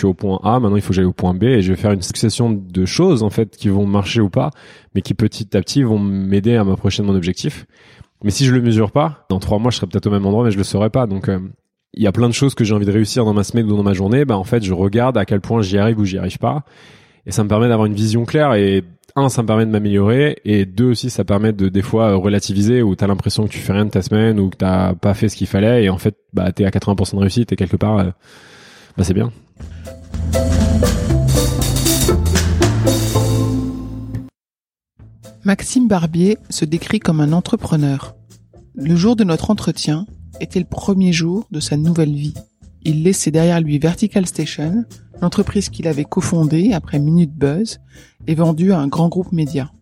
Suis au point A, maintenant il faut que j'aille au point B et je vais faire une succession de choses en fait qui vont marcher ou pas, mais qui petit à petit vont m'aider à m'approcher de mon objectif. Mais si je le mesure pas, dans trois mois je serai peut-être au même endroit, mais je le saurai pas. Donc euh, il y a plein de choses que j'ai envie de réussir dans ma semaine ou dans ma journée. Bah en fait je regarde à quel point j'y arrive ou j'y arrive pas, et ça me permet d'avoir une vision claire. Et un, ça me permet de m'améliorer, et deux aussi ça permet de des fois relativiser où t'as l'impression que tu fais rien de ta semaine ou que t'as pas fait ce qu'il fallait, et en fait bah t'es à 80% de réussite et quelque part euh, bah c'est bien. Maxime Barbier se décrit comme un entrepreneur. Le jour de notre entretien était le premier jour de sa nouvelle vie. Il laissait derrière lui Vertical Station, l'entreprise qu'il avait cofondée après Minute Buzz et vendue à un grand groupe média.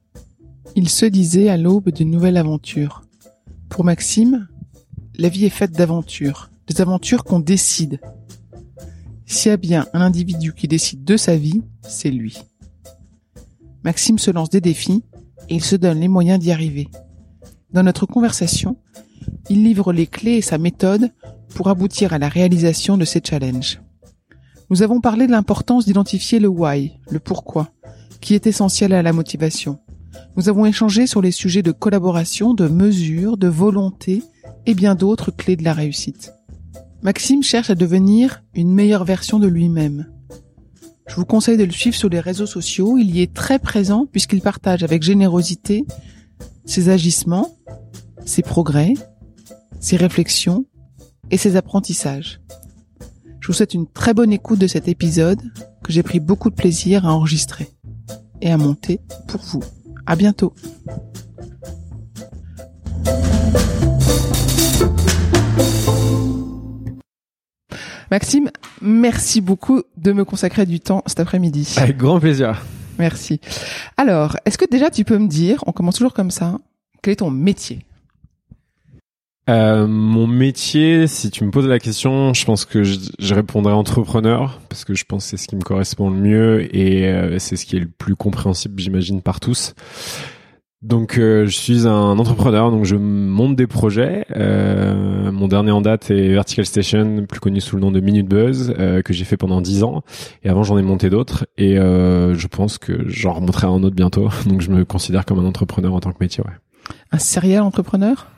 Il se disait à l'aube d'une nouvelle aventure. Pour Maxime, la vie est faite d'aventures, des aventures qu'on décide, s'il y a bien un individu qui décide de sa vie, c'est lui. Maxime se lance des défis et il se donne les moyens d'y arriver. Dans notre conversation, il livre les clés et sa méthode pour aboutir à la réalisation de ces challenges. Nous avons parlé de l'importance d'identifier le why, le pourquoi, qui est essentiel à la motivation. Nous avons échangé sur les sujets de collaboration, de mesure, de volonté et bien d'autres clés de la réussite. Maxime cherche à devenir une meilleure version de lui-même. Je vous conseille de le suivre sur les réseaux sociaux, il y est très présent puisqu'il partage avec générosité ses agissements, ses progrès, ses réflexions et ses apprentissages. Je vous souhaite une très bonne écoute de cet épisode que j'ai pris beaucoup de plaisir à enregistrer et à monter pour vous. À bientôt. Maxime, merci beaucoup de me consacrer du temps cet après-midi. Avec grand plaisir. Merci. Alors, est-ce que déjà tu peux me dire, on commence toujours comme ça, quel est ton métier? Euh, mon métier, si tu me poses la question, je pense que je, je répondrai entrepreneur parce que je pense que c'est ce qui me correspond le mieux et euh, c'est ce qui est le plus compréhensible, j'imagine, par tous. Donc euh, je suis un entrepreneur, donc je monte des projets. Euh, mon dernier en date est Vertical Station, plus connu sous le nom de Minute Buzz, euh, que j'ai fait pendant 10 ans. Et avant j'en ai monté d'autres. Et je pense que j'en remonterai un autre bientôt. Donc je me considère comme un entrepreneur en tant que métier. Ouais. Un serial entrepreneur?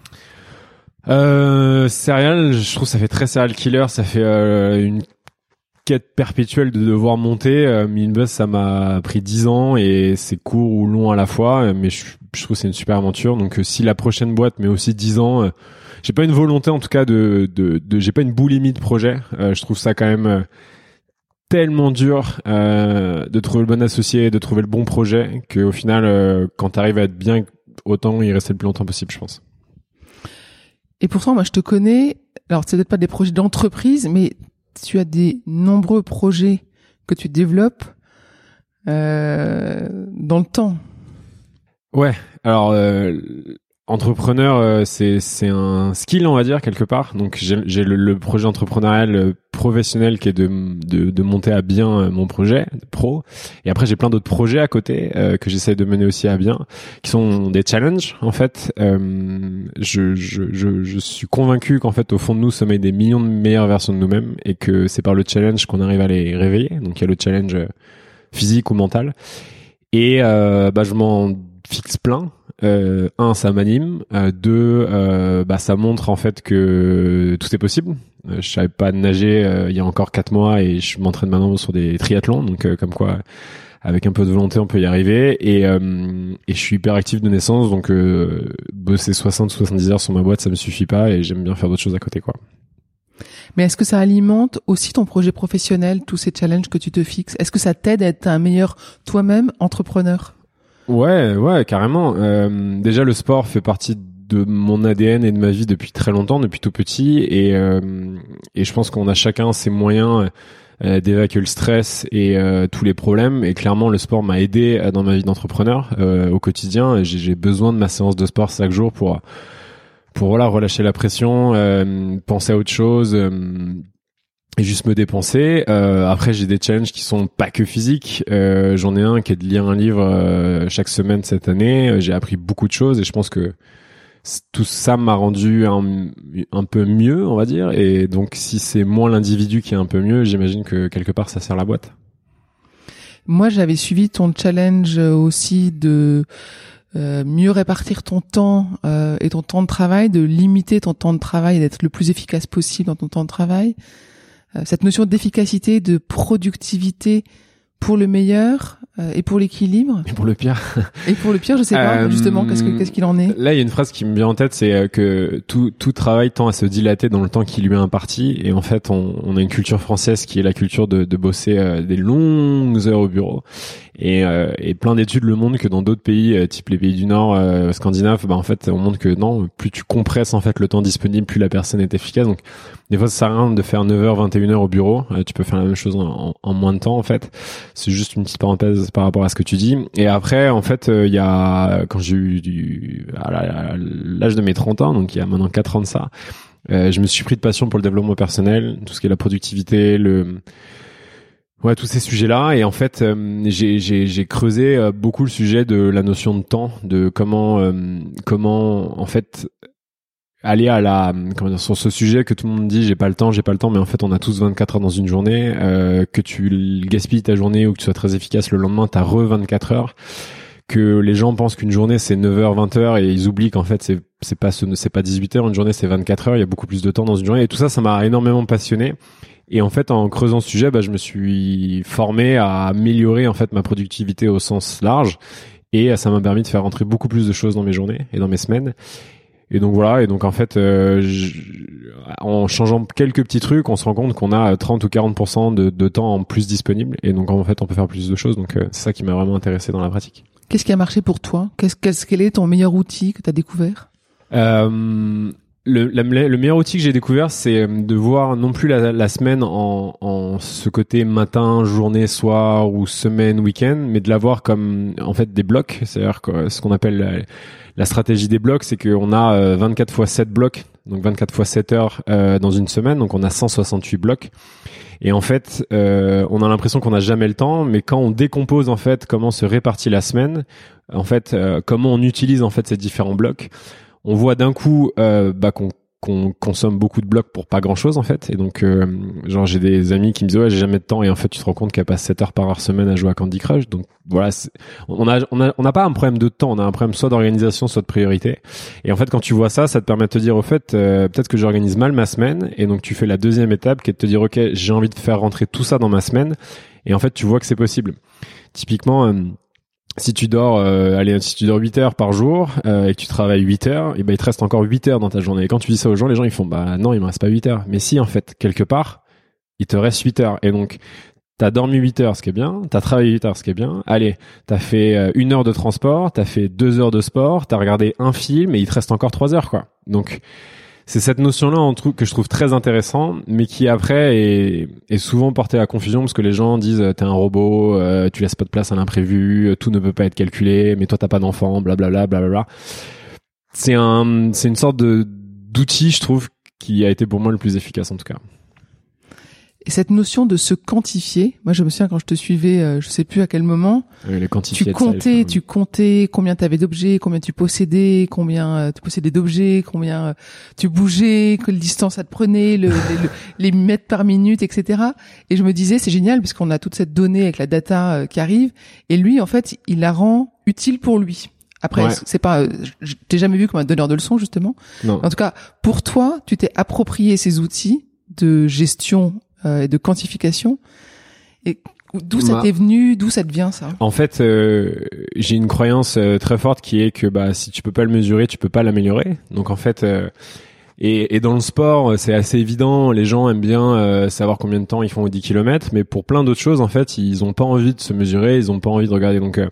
Euh, serial, je trouve ça fait très serial killer. Ça fait une quête perpétuelle de devoir monter. Euh, Minute ça m'a pris 10 ans et c'est court ou long à la fois. Mais je je trouve que c'est une super aventure. Donc euh, si la prochaine boîte met aussi 10 ans, euh, j'ai pas une volonté en tout cas de, de, de j'ai pas une boulimie de projet. Euh, je trouve ça quand même tellement dur de trouver le bon associé, de trouver le bon projet, qu'au final, quand tu arrives à être bien, autant il reste le plus longtemps possible, je pense. Et pourtant, moi, je te connais. Alors, c'est peut-être pas des projets d'entreprise, mais tu as des nombreux projets que tu développes euh, dans le temps. Ouais, alors euh, entrepreneur, euh, c'est un skill on va dire quelque part. Donc j'ai le, projet entrepreneurial euh, professionnel qui est de, de, de monter à bien mon projet pro. Et après j'ai plein d'autres projets à côté que j'essaie de mener aussi à bien, qui sont des challenges en fait. je, je, je, je suis convaincu qu'en fait au fond de nous sommeillent des millions de meilleures versions de nous-mêmes et que c'est par le challenge qu'on arrive à les réveiller. Donc il y a le challenge physique ou mental. Et bah je m'en fixe plein. Euh, un, ça m'anime. Euh, deux, euh, bah, ça montre en fait que tout est possible. Euh, je savais pas nager il y a encore quatre mois et je m'entraîne maintenant sur des triathlons. Donc comme quoi, avec un peu de volonté, on peut y arriver. Et, euh, et je suis hyper actif de naissance, donc euh, bosser 60-70 heures sur ma boîte, ça me suffit pas, et j'aime bien faire d'autres choses à côté, quoi. Mais est-ce que ça alimente aussi ton projet professionnel, tous ces challenges que tu te fixes? Est-ce que ça t'aide à être un meilleur toi-même entrepreneur? Ouais, ouais, carrément. Euh, déjà, le sport fait partie de mon ADN et de ma vie depuis très longtemps, depuis tout petit, et, euh, et je pense qu'on a chacun ses moyens euh, d'évacuer le stress et euh, tous les problèmes. Et clairement, le sport m'a aidé dans ma vie d'entrepreneur au quotidien. J'ai besoin de ma séance de sport chaque jour pour pour voilà relâcher la pression, penser à autre chose et juste me dépenser. Euh, après, j'ai des challenges qui sont pas que physiques. Euh, J'en ai un qui est de lire un livre chaque semaine cette année. J'ai appris beaucoup de choses et je pense que tout ça m'a rendu un, un, peu mieux, on va dire. Et donc, si c'est moi l'individu qui est un peu mieux, j'imagine que quelque part, ça sert la boîte. Moi, j'avais suivi ton challenge aussi de euh, mieux répartir ton temps euh, et ton temps de travail, de limiter ton temps de travail et d'être le plus efficace possible dans ton temps de travail. Euh, cette notion d'efficacité, de productivité pour le meilleur, euh, et pour l'équilibre Et pour le pire Et pour le pire, je sais pas, euh, justement, qu'est-ce qu'est-ce qu'il en est Là, il y a une phrase qui me vient en tête, c'est euh, que tout, tout travail tend à se dilater dans le temps qui lui est imparti. Et en fait, on, on a une culture française qui est la culture de, de bosser des longues heures au bureau. Et, et plein d'études le montrent que dans d'autres pays, type les pays du Nord, scandinaves, bah, en fait, on montre que non, plus tu compresses en fait le temps disponible, plus la personne est efficace. Donc, des fois, ça sert à rien de faire 9h, 21h au bureau. tu peux faire la même chose en, en moins de temps, en fait. C'est juste une petite parenthèse par rapport à ce que tu dis. Et après, en fait, euh, il y a quand j'ai eu du, à l'âge de mes 30 ans, donc il y a maintenant 4 ans de ça, euh, je me suis pris de passion pour le développement personnel, tout ce qui est la productivité, le Ouais, tous ces sujets-là. Et en fait, euh, j'ai creusé beaucoup le sujet de la notion de temps, de comment, comment en fait aller à la comment dire sur ce sujet que tout le monde dit j'ai pas le temps j'ai pas le temps mais en fait on a tous 24 heures dans une journée euh, que tu gaspilles ta journée ou que tu sois très efficace le lendemain t'as re 24 heures. Que les gens pensent qu'une journée c'est 9 heures 20 heures et ils oublient qu'en fait c'est c'est pas c'est pas 18 heures une journée c'est 24 heures il y a beaucoup plus de temps dans une journée. Et tout ça ça m'a énormément passionné. Et en fait en creusant ce sujet bah, je me suis formé à améliorer en fait ma productivité au sens large. Et ça m'a permis de faire rentrer beaucoup plus de choses dans mes journées et dans mes semaines et donc voilà, et donc en fait, euh, en changeant quelques petits trucs, on se rend compte qu'on a 30 ou 40% de, de, temps en plus disponible, et donc en fait, on peut faire plus de choses. Donc euh, c'est ça qui m'a vraiment intéressé dans la pratique. Qu'est-ce qui a marché pour toi? Qu'est-ce qu'est-ce quel est ton meilleur outil que tu as découvert? Euh, le, le, meilleur outil que j'ai découvert, c'est de voir non plus la, la semaine en, en, ce côté matin, journée, soir ou semaine, week-end, mais de la voir comme en fait des blocs, c'est-à-dire ce qu'on appelle la stratégie des blocs, c'est qu'on a 24 euh, fois 7 blocs, donc 24 fois 7 heures euh, dans une semaine, donc on a 168 blocs. Et en fait, euh, on a l'impression qu'on n'a jamais le temps, mais quand on décompose en fait comment se répartit la semaine, en fait, comment on utilise en fait ces différents blocs, on voit d'un coup bah, qu'on qu'on consomme beaucoup de blocs pour pas grand chose en fait. Et donc euh, genre j'ai des amis qui me disent ouais j'ai jamais de temps. Et en fait tu te rends compte qu'elle passe 7 heures par heure semaine à jouer à Candy Crush. Donc voilà on a on a on n'a pas un problème de temps. On a un problème soit d'organisation soit de priorité. Et en fait quand tu vois ça ça te permet de te dire au fait euh, peut-être que j'organise mal ma semaine. Et donc tu fais la deuxième étape qui est de te dire ok j'ai envie de faire rentrer tout ça dans ma semaine. Et en fait tu vois que c'est possible. Typiquement euh, si tu dors euh, allez si tu dors 8 heures par jour euh, et que tu travailles 8 heures et ben il te reste encore 8 heures dans ta journée et quand tu dis ça aux gens les gens ils font bah non il me reste pas 8 heures mais si en fait quelque part il te reste 8 heures et donc T'as dormi 8 heures, ce qui est bien. T'as travaillé 8 heures, ce qui est bien. Allez, t'as fait euh, une heure de transport, t'as fait deux heures de sport, t'as regardé un film et il te reste encore 3 heures, quoi. Donc, c'est cette notion-là que je trouve très intéressant, mais qui après est, souvent portée à confusion parce que les gens disent t'es un robot, euh, tu laisses pas de place à l'imprévu, tout ne peut pas être calculé, mais toi t'as pas d'enfant, blablabla, blablabla. C'est un, c'est une sorte de d'outil, je trouve, qui a été pour moi le plus efficace en tout cas. Et cette notion de se quantifier, moi je me souviens quand je te suivais, euh, je sais plus à quel moment, tu comptais, tu comptais combien tu avais d'objets, combien tu possédais, combien euh, tu possédais d'objets, combien euh, tu bougeais, quelle distance ça te prenait, le, les, mètres par minute, etc. Et je me disais c'est génial puisqu'on a toute cette donnée avec la data qui arrive, et lui en fait il la rend utile pour lui. Après, c'est pas, je t'ai jamais vu comme un donneur de leçons justement. Non. En tout cas, pour toi, tu t'es approprié ces outils de gestion euh, et de quantification. Et D'où ça Bah. t'est venu? D'où ça te vient ça? En fait, euh, j'ai une croyance euh, très forte qui est que bah si tu peux pas le mesurer, tu peux pas l'améliorer. Donc en fait, euh, et, et dans le sport, euh, c'est assez évident. Les gens aiment bien euh, savoir combien de temps ils font aux 10 km, mais pour plein d'autres choses, en fait, ils ont pas envie de se mesurer, ils ont pas envie de regarder. Donc euh,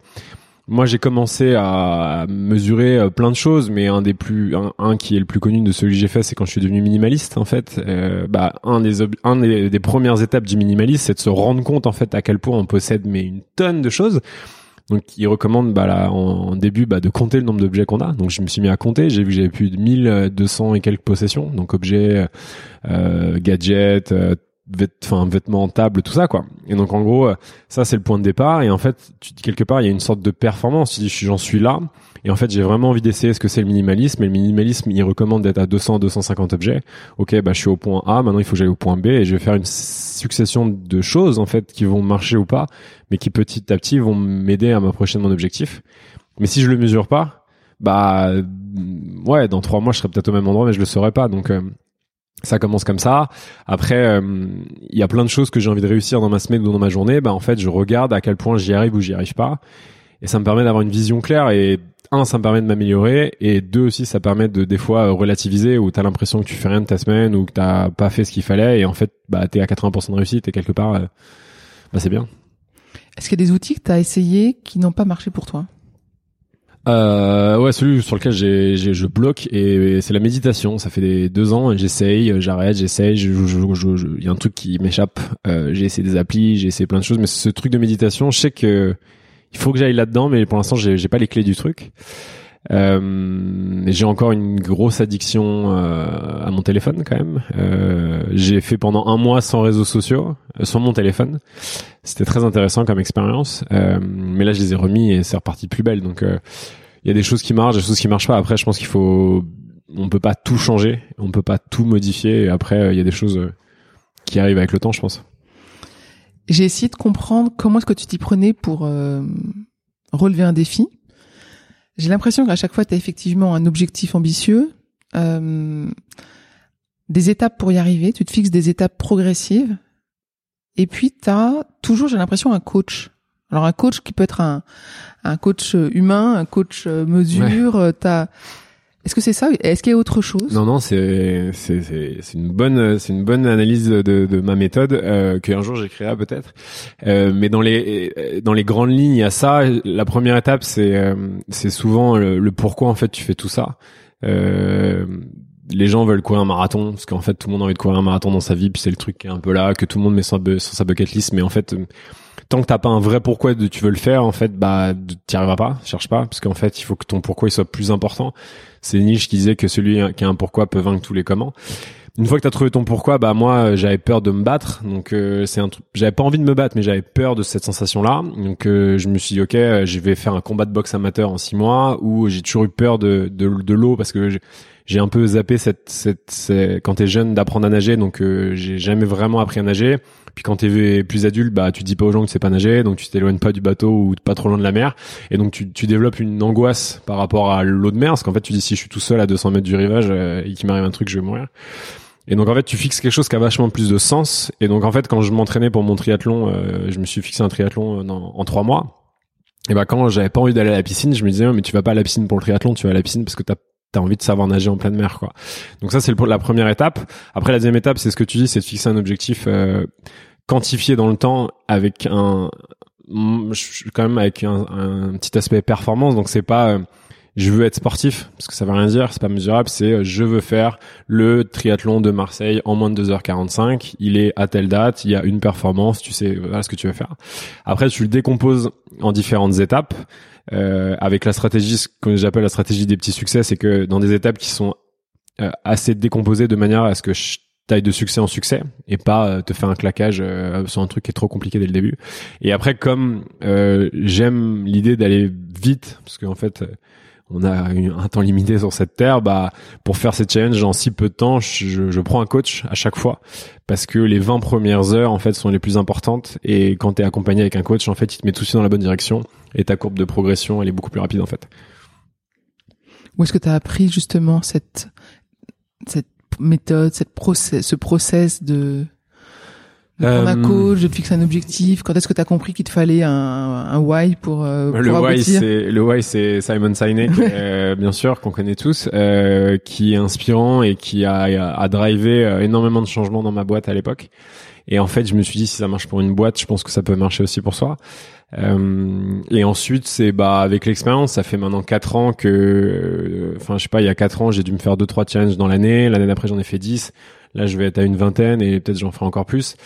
moi, j'ai commencé à mesurer euh, plein de choses, mais un des plus, un, qui est le plus connu de celui que j'ai fait, c'est quand je suis devenu minimaliste. En fait, euh, bah un des, un des, premières étapes du minimalisme, c'est de se rendre compte en fait à quel point on possède mais une tonne de choses. Donc, il recommande bah, là, en, en début bah, de compter le nombre d'objets qu'on a. Donc, je me suis mis à compter. J'ai vu que j'avais plus de 1200 et quelques possessions. Donc, objets, euh, gadgets, euh, enfin vêtements, tables, tout ça quoi. Et donc en gros, euh, ça c'est le point de départ. Et en fait, tu quelque part, il y a une sorte de performance. Tu dis, j'en suis là. Et en fait, j'ai vraiment envie d'essayer ce que c'est le minimalisme. Et le minimalisme, il recommande d'être à 200, 250 objets. Ok, bah je suis au point A. Maintenant, il faut que j'aille au point B et je vais faire une succession de choses en fait qui vont marcher ou pas, mais qui petit à petit vont m'aider à m'approcher de mon objectif. Mais si je le mesure pas, bah ouais, dans trois mois, je serai peut-être au même endroit, mais je le saurais pas. Donc euh, ça commence comme ça. Après, euh, il y a plein de choses que j'ai envie de réussir dans ma semaine ou dans ma journée. Bah en fait, je regarde à quel point j'y arrive ou j'y arrive pas, et ça me permet d'avoir une vision claire. Et un, ça me permet de m'améliorer, et deux aussi, ça permet de des fois relativiser où t'as l'impression que tu fais rien de ta semaine ou que t'as pas fait ce qu'il fallait, et en fait, bah t'es à 80% de réussite et quelque part, euh, bah c'est bien. Est-ce qu'il y a des outils que t'as essayés qui n'ont pas marché pour toi? Euh, ouais, celui sur lequel j'ai, je bloque et c'est la méditation. Ça fait deux ans, j'essaye, j'arrête, j'essaye. Je, je, je, je- il y a un truc qui m'échappe. Euh, j'ai essayé des applis, j'ai essayé plein de choses, mais ce truc de méditation, je sais que il faut que j'aille là-dedans, mais pour l'instant, j'ai, j'ai pas les clés du truc. Euh, j'ai encore une grosse addiction euh, à mon téléphone quand même. Euh, j'ai fait pendant un mois sans réseaux sociaux, euh, sur mon téléphone. C'était très intéressant comme expérience, euh, mais là je les ai remis et c'est reparti plus belle. Donc euh, il y a des choses qui marchent, des choses qui marchent pas. Après, je pense qu'il faut, on peut pas tout changer, on peut pas tout modifier. Et après, il y a des choses qui arrivent avec le temps, je pense. J'ai essayé de comprendre comment est-ce que tu t'y prenais pour relever un défi. J'ai l'impression qu'à chaque fois, tu as effectivement un objectif ambitieux, euh, des étapes pour y arriver, tu te fixes des étapes progressives, et puis tu as toujours, j'ai l'impression, un coach. Alors un coach qui peut être un, un coach humain, un coach euh, mesure, euh, t'as... Est-ce que c'est ça? Est-ce qu'il y a autre chose? Non, non, c'est c'est c'est une bonne c'est une bonne analyse de, de ma méthode euh, qu'un jour j'écrirai peut-être. Euh, mais dans les dans les grandes lignes, il y a ça. La première étape, c'est euh, c'est souvent le, le pourquoi en fait tu fais tout ça. Euh, les gens veulent courir un marathon parce qu'en fait tout le monde a envie de courir un marathon dans sa vie puis c'est le truc qui est un peu là que tout le monde met sur, sur sa bucket list mais en fait euh, tant que t'as pas un vrai pourquoi de tu veux le faire en fait bah t'y arriveras pas cherche pas parce qu'en fait il faut que ton pourquoi il soit plus important c'est Nietzsche qui disait que celui qui a un pourquoi peut vaincre tous les comment. Une fois que t'as trouvé ton pourquoi bah moi euh, j'avais peur de me battre. Donc euh, c'est un truc j'avais pas envie de me battre mais j'avais peur de cette sensation là donc euh, je me suis dit ok euh, je vais faire un combat de boxe amateur en six mois où j'ai toujours eu peur de de, de l'eau parce que j'ai- un peu zappé cette, cette, cette- quand t'es jeune d'apprendre à nager donc euh, j'ai jamais vraiment appris à nager. Puis quand t'es plus adulte bah tu dis pas aux gens que tu sais pas nager donc tu t'éloignes pas du bateau ou pas trop loin de la mer. Et donc tu, tu développes une angoisse par rapport à l'eau de mer parce qu'en fait tu dis si je suis tout seul à 200 mètres du rivage euh, et qu'il m'arrive un truc je vais mourir. Et donc en fait tu fixes quelque chose qui a vachement plus de sens. Et donc en fait quand je m'entraînais pour mon triathlon euh, je me suis fixé un triathlon euh, en trois mois. Et bah quand j'avais pas envie d'aller à la piscine je me disais mais tu vas pas à la piscine pour le triathlon tu vas à la piscine parce que t'as t'as envie de savoir nager en pleine mer quoi. Donc ça c'est la première étape. Après la deuxième étape c'est ce que tu dis c'est de fixer un objectif euh, quantifié dans le temps avec un quand même avec petit aspect performance. Donc c'est pas euh, je veux être sportif parce que ça veut rien dire c'est pas mesurable c'est euh, je veux faire le triathlon de Marseille en moins de 2h45 il est à telle date il y a une performance tu sais voilà ce que tu veux faire. Après tu le décomposes en différentes étapes. Euh, avec la stratégie ce que j'appelle la stratégie des petits succès c'est que dans des étapes qui sont euh, assez décomposées de manière à ce que je taille de succès en succès et pas euh, te faire un claquage euh, sur un truc qui est trop compliqué dès le début. Et après, comme euh, j'aime l'idée d'aller vite, parce qu'en fait, on a eu un temps limité sur cette terre, bah pour faire ces challenges en si peu de temps, je, prends un coach à chaque fois. Parce que les 20 premières heures en fait sont les plus importantes. Et quand tu es accompagné avec un coach, en fait, il te met tout de suite dans la bonne direction. Et ta courbe de progression, elle est beaucoup plus rapide en fait. Où est-ce que tu as appris justement cette méthode, cette ce process de prendre un Euh, coach, de te fixer un objectif Quand est-ce que tu as compris qu'il te fallait un, un why pour, euh, le pour why, aboutir? c'est le why, c'est Simon Sinek, euh, bien sûr, qu'on connaît tous, euh, qui est inspirant et qui a, a drivé euh, énormément de changements dans ma boîte à l'époque. Et en fait, je me suis dit si ça marche pour une boîte, je pense que ça peut marcher aussi pour soi. Euh, et ensuite, c'est bah avec l'expérience, ça fait maintenant quatre ans que, euh, enfin, je sais pas, il y a quatre ans, j'ai dû me faire deux trois challenges dans l'année. L'année d'après, j'en ai fait 10. Là, je vais être à une vingtaine et peut-être j'en ferai encore plus.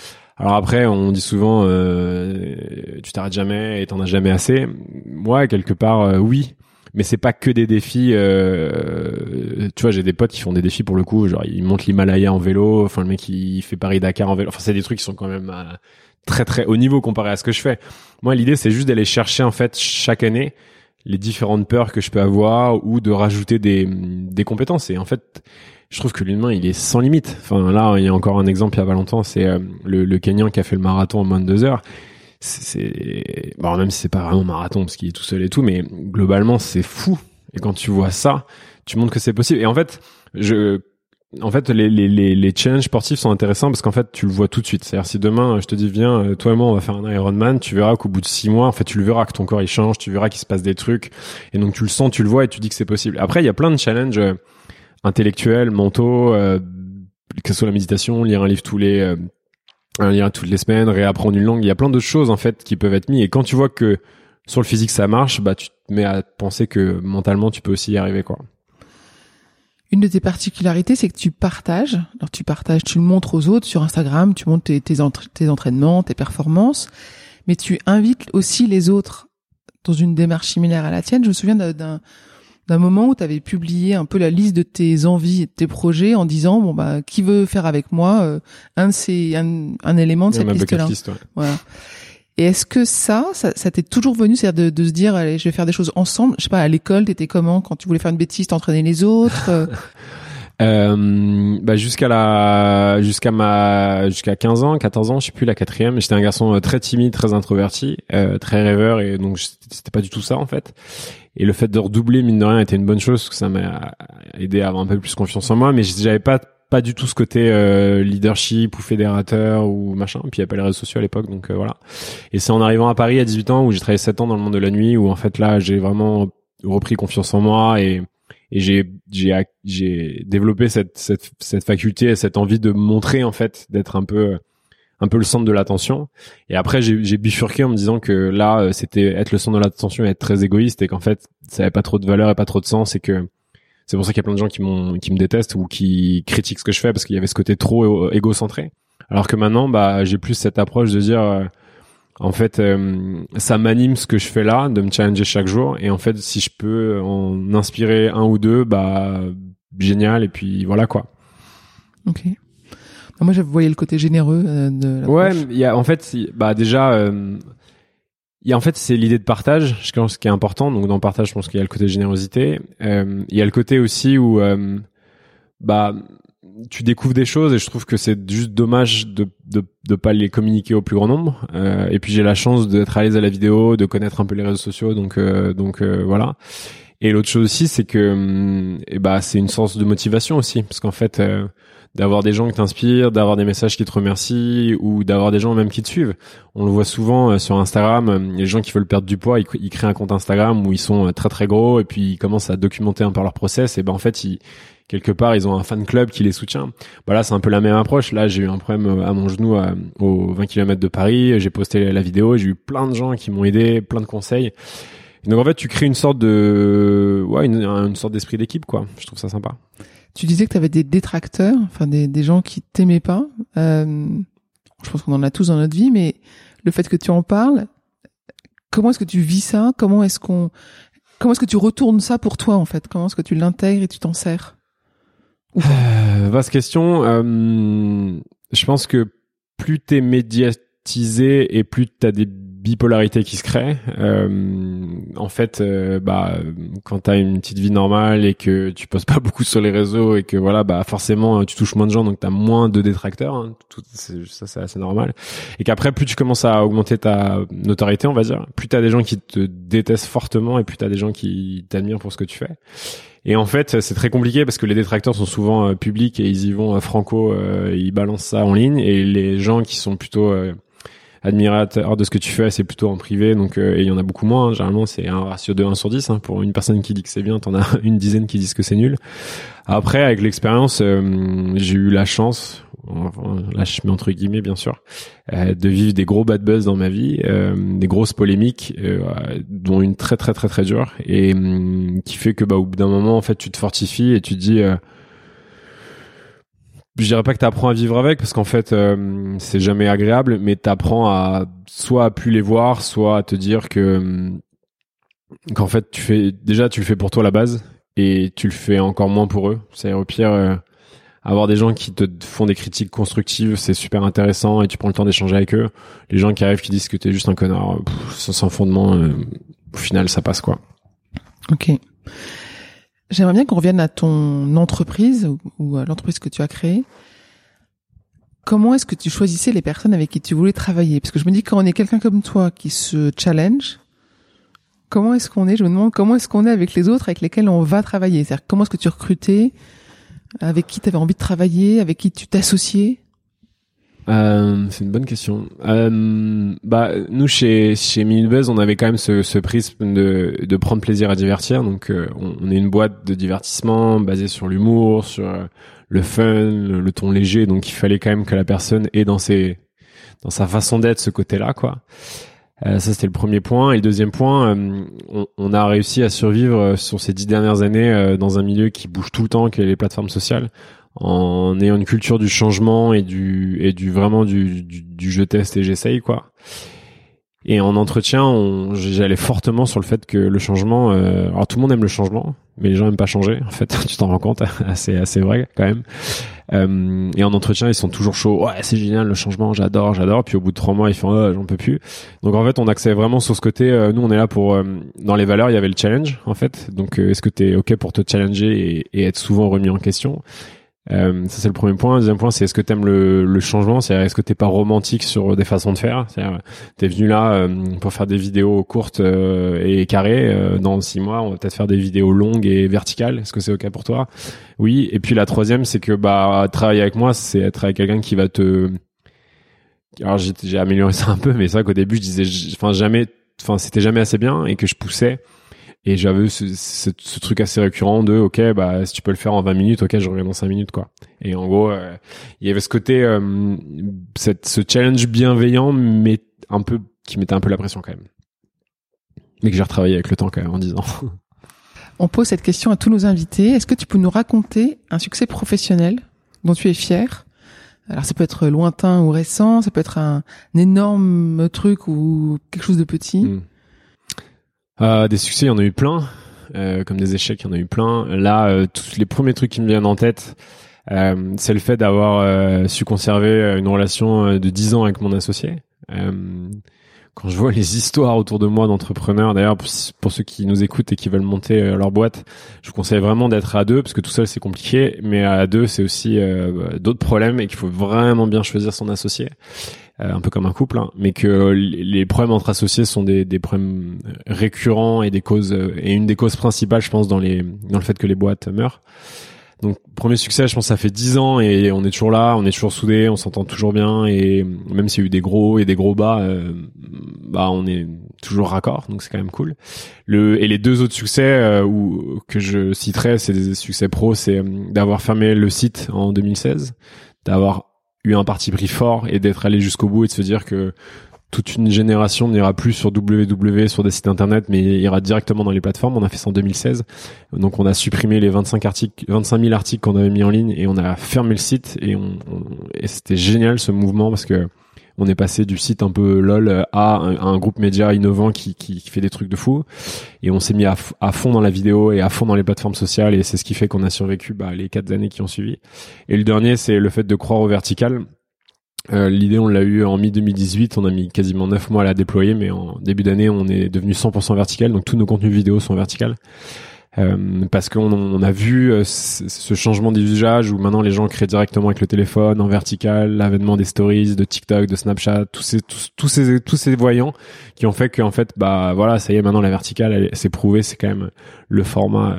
Alors après, on dit souvent, euh, tu t'arrêtes jamais et t'en as jamais assez. Moi, quelque part, euh, oui. Mais c'est pas que des défis. Euh, tu vois, j'ai des potes qui font des défis pour le coup. Genre, ils montent l'Himalaya en vélo. Enfin, le mec, il fait Paris-Dakar en vélo. Enfin, c'est des trucs qui sont quand même euh, très très haut niveau comparé à ce que je fais. Moi, l'idée, c'est juste d'aller chercher en fait chaque année les différentes peurs que je peux avoir ou de rajouter des, des compétences. Et en fait, je trouve que l'humain, il est sans limite. Enfin, là, il y a encore un exemple il y a pas longtemps, c'est euh, le, le Kenyan qui a fait le marathon en moins de deux heures. C'est, bon, même si c'est pas vraiment marathon parce qu'il est tout seul et tout, mais globalement, c'est fou. Et quand tu vois ça, tu montres que c'est possible. Et en fait, je, en fait, les, les, les, les challenges sportifs sont intéressants parce qu'en fait, tu le vois tout de suite. C'est-à-dire, si demain, je te dis, viens, euh, toi et moi, on va faire un Ironman, tu verras qu'au bout de six mois, en fait, tu le verras que ton corps, il change, tu verras qu'il se passe des trucs. Et donc, tu le sens, tu le vois et tu dis que c'est possible. Après, il y a plein de challenges euh, intellectuels, mentaux, euh, que ce soit la méditation, lire un livre tous les, euh, un toutes les semaines, réapprendre une langue. Il y a plein de choses, en fait, qui peuvent être mis. Et quand tu vois que sur le physique, ça marche, bah, tu te mets à penser que mentalement, tu peux aussi y arriver, quoi. Une de tes particularités, c'est que tu partages. Alors tu partages, tu le montres aux autres sur Instagram, tu montres tes entraînements, tes performances, mais tu invites aussi les autres dans une démarche similaire à la tienne. Je me souviens d'un- d'un moment où tu avais publié un peu la liste de tes envies et de tes projets en disant bon bah qui veut faire avec moi euh, un de ces un, un élément de Ouais, cette liste là. ouais. Voilà. Et est-ce que ça, ça, ça t'est toujours venu, c'est-à-dire de, de se dire, allez, je vais faire des choses ensemble? Je sais pas, à l'école, t'étais comment quand tu voulais faire une bêtise, t'entraînais les autres. euh, bah jusqu'à la jusqu'à ma jusqu'à 15 ans 14 ans je sais plus la quatrième j'étais un garçon euh, très timide très introverti euh, très rêveur et donc c'était pas du tout ça en fait. Et le fait de redoubler mine de rien était une bonne chose parce que ça m'a aidé à avoir un peu plus confiance en moi mais j'avais pas pas du tout ce côté euh, leadership ou fédérateur ou machin puis il y avait pas les réseaux sociaux à l'époque donc euh, voilà. Et c'est en arrivant à Paris à 18 ans où j'ai travaillé 7 ans dans le monde de la nuit où en fait là j'ai vraiment repris confiance en moi et et j'ai j'ai j'ai développé cette cette cette faculté et cette envie de montrer en fait d'être un peu un peu le centre de l'attention. Et après j'ai bifurqué en me disant que là euh, c'était être le centre de l'attention et être très égoïste et qu'en fait ça avait pas trop de valeur et pas trop de sens et que c'est pour ça qu'il y a plein de gens qui m'ont qui me détestent ou qui critiquent ce que je fais parce qu'il y avait ce côté trop égocentré. Alors que maintenant bah j'ai plus cette approche de dire euh, en fait, euh, ça m'anime ce que je fais là, de me challenger chaque jour. Et en fait, si je peux en inspirer un ou deux, bah génial. Et puis voilà quoi. ok. Non, Moi, je voyais le côté généreux euh, de. l'approche. Ouais, il y a en fait, bah déjà, euh, il y a en fait c'est l'idée de partage, je pense qui est important. Donc dans le partage, je pense qu'il y a le côté générosité. Euh, il y a le côté aussi où euh, bah tu découvres des choses et je trouve que c'est juste dommage de de de pas les communiquer au plus grand nombre. Euh, et puis j'ai la chance d'être à l'aise à la vidéo, de connaître un peu les réseaux sociaux, donc euh, donc euh, voilà. Et l'autre chose aussi, c'est que hum, eh bah c'est une source de motivation aussi, parce qu'en fait euh, d'avoir des gens qui t'inspirent, d'avoir des messages qui te remercient ou d'avoir des gens même qui te suivent. On le voit souvent euh, sur Instagram, les gens qui veulent perdre du poids, ils, ils créent un compte Instagram où ils sont très très gros et puis ils commencent à documenter un peu leur process et ben en fait ils quelque part ils ont un fan club qui les soutient. Voilà, c'est un peu la même approche. Là, j'ai eu un problème euh, à mon genou à, aux 20 km de Paris, j'ai posté la vidéo, j'ai eu plein de gens qui m'ont aidé, plein de conseils. Donc en fait, tu crées une sorte de ouais, une, une sorte d'esprit d'équipe quoi. Je trouve ça sympa. Tu disais que tu avais des détracteurs, enfin des, des gens qui t'aimaient pas. Euh, je pense qu'on en a tous dans notre vie, mais le fait que tu en parles, comment est-ce que tu vis ça? Comment est-ce qu'on, comment est-ce que tu retournes ça pour toi en fait? Comment est-ce que tu l'intègres et tu t'en sers? Euh, vaste question. Euh, je pense que plus t'es médiatisé et plus t'as des bipolarités qui se créent. Euh, en fait, euh, bah, quand t'as une petite vie normale et que tu poses pas beaucoup sur les réseaux et que voilà, bah forcément tu touches moins de gens, donc t'as moins de détracteurs. hein. Tout, ça, c'est assez normal. Et qu'après, plus tu commences à augmenter ta notoriété, on va dire, plus t'as des gens qui te détestent fortement et plus t'as des gens qui t'admirent pour ce que tu fais. Et en fait, c'est très compliqué parce que les détracteurs sont souvent euh, publics et ils y vont franco, ils balancent ça en ligne. Et les gens qui sont plutôt admirateur de ce que tu fais, c'est plutôt en privé. Donc, euh, et il y en a beaucoup moins. Hein. Généralement, c'est un ratio de 1 sur 10. Hein. Pour une personne qui dit que c'est bien, t'en as une dizaine qui disent que c'est nul. Après, avec l'expérience, euh, j'ai eu la chance, enfin, là je mets entre guillemets bien sûr, euh, de vivre des gros bad buzz dans ma vie, des grosses polémiques, dont une très très très très dure, et hum, qui fait que bah au bout d'un moment en fait tu te fortifies et tu te dis je dirais pas que tu apprends à vivre avec parce qu'en fait euh, c'est jamais agréable mais tu apprends à soit à plus les voir soit à te dire que euh, qu'en fait tu fais déjà tu le fais pour toi la base et tu le fais encore moins pour eux. C'est au pire euh, avoir des gens qui te font des critiques constructives c'est super intéressant et tu prends le temps d'échanger avec eux. Les gens qui arrivent qui disent que t'es juste un connard sans fondement au final ça passe quoi. Ok J'aimerais bien qu'on revienne à ton entreprise ou à l'entreprise que tu as créée. Comment est-ce que tu choisissais les personnes avec qui tu voulais travailler? Parce que je me dis quand on est quelqu'un comme toi qui se challenge, comment est-ce qu'on est? Je me demande comment est-ce qu'on est avec les autres avec lesquels on va travailler? C'est-à-dire comment est-ce que tu recrutais? Avec qui tu avais envie de travailler? Avec qui tu t'associais? Euh, c'est une bonne question. Euh, bah nous chez chez Minute on avait quand même ce, ce prisme de de prendre plaisir à divertir. Donc euh, on, est une boîte de divertissement basée sur l'humour, sur euh, le fun, le, ton léger. Donc il fallait quand même que la personne ait dans ses dans sa façon d'être ce côté-là, quoi. Euh, ça c'était le premier point. Et le deuxième point, on, on, a réussi à survivre sur ces dix dernières années dans un milieu qui bouge tout le temps, que les plateformes sociales en ayant une culture du changement et du et du vraiment du, du, du je teste et j'essaye quoi. Et en entretien, j'allais fortement sur le fait que le changement, euh, alors tout le monde aime le changement, mais les gens aiment pas changer. En fait, tu t'en rends compte, assez assez vrai quand même. Euh, et en entretien, ils sont toujours chauds. Ouais, c'est génial le changement, j'adore, j'adore. Puis au bout de trois mois, ils font, oh, j'en peux plus. Donc en fait, on accède vraiment sur ce côté. Euh, nous, on est là pour euh, dans les valeurs, il y avait le challenge en fait. Donc est-ce que tu es ok pour te challenger et, et être souvent remis en question? Euh, ça c'est le premier point. Le deuxième point, c'est est-ce que t'aimes le, le changement? C'est est-ce que t'es pas romantique sur des façons de faire? C'est-à-dire, t'es venu là euh, pour faire des vidéos courtes euh, et carrées. Euh, dans six mois, on va peut-être faire des vidéos longues et verticales. Est-ce que c'est ok pour toi? Oui. Et puis la troisième, c'est que bah travailler avec moi, c'est être avec quelqu'un qui va te. Alors j'ai amélioré ça un peu, mais c'est vrai qu'au début, je disais, enfin jamais, enfin c'était jamais assez bien et que je poussais et j'avais ce, ce, ce, truc assez récurrent de, ok, bah si tu peux le faire en 20 minutes, ok, je reviens dans 5 minutes, quoi. Et en gros, euh, il y avait ce côté, euh, cette, ce challenge bienveillant, mais un peu, qui mettait un peu la pression quand même. Mais que j'ai retravaillé avec le temps quand même en 10 ans. On pose cette question à tous nos invités. Est-ce que tu peux nous raconter un succès professionnel dont tu es fier? Alors ça peut être lointain ou récent, ça peut être un, énorme truc ou quelque chose de petit. Hmm. Euh, des succès, il y en a eu plein. Euh, comme des échecs, il y en a eu plein. Là, euh, tous les premiers trucs qui me viennent en tête, euh, c'est le fait d'avoir euh, su conserver une relation de 10 ans avec mon associé. Quand je vois les histoires autour de moi d'entrepreneurs, d'ailleurs pour, ceux qui nous écoutent et qui veulent monter leur boîte, je vous conseille vraiment d'être à deux parce que tout seul c'est compliqué, mais à deux c'est aussi d'autres problèmes et qu'il faut vraiment bien choisir son associé. Euh, un peu comme un couple, hein, mais que les problèmes entre associés sont des, des problèmes récurrents et des causes euh, et une des causes principales, je pense, dans les dans le fait que les boîtes meurent. Donc premier succès, je pense ça fait dix ans et on est toujours là, on est toujours soudés, on s'entend toujours bien et même s'il y a eu des gros et des gros bas, euh, bah on est toujours raccord, donc c'est quand même cool. Le et les deux autres succès euh, ou que je citerai, c'est des succès pro, c'est d'avoir fermé le site en 2016, d'avoir eu un parti pris fort et d'être allé jusqu'au bout et de se dire que toute une génération n'ira plus sur www sur des sites internet mais ira directement dans les plateformes. On a fait ça en 2016. Donc on a supprimé les 25 articles 25 000 articles qu'on avait mis en ligne et on a fermé le site. Et on, et c'était génial ce mouvement parce que on est passé du site un peu lol à un, groupe média innovant qui, qui, fait des trucs de fou. Et on s'est mis à, fond dans la vidéo et à fond dans les plateformes sociales. Et c'est ce qui fait qu'on a survécu bah, les quatre années qui ont suivi. Et le dernier c'est le fait de croire au vertical euh, L'idée, on l'a eu en mi-2018, on a mis quasiment 9 mois à la déployer, mais en début d'année, on est devenu 100% vertical, donc tous nos contenus vidéo sont verticales. Euh, parce qu'on on a vu euh, ce changement d'usage où maintenant les gens créent directement avec le téléphone en vertical, l'avènement des stories, de TikTok, de Snapchat, tous ces tous, ces tous ces voyants qui ont fait qu'en fait bah voilà ça y est maintenant la verticale c'est prouvé c'est quand même le format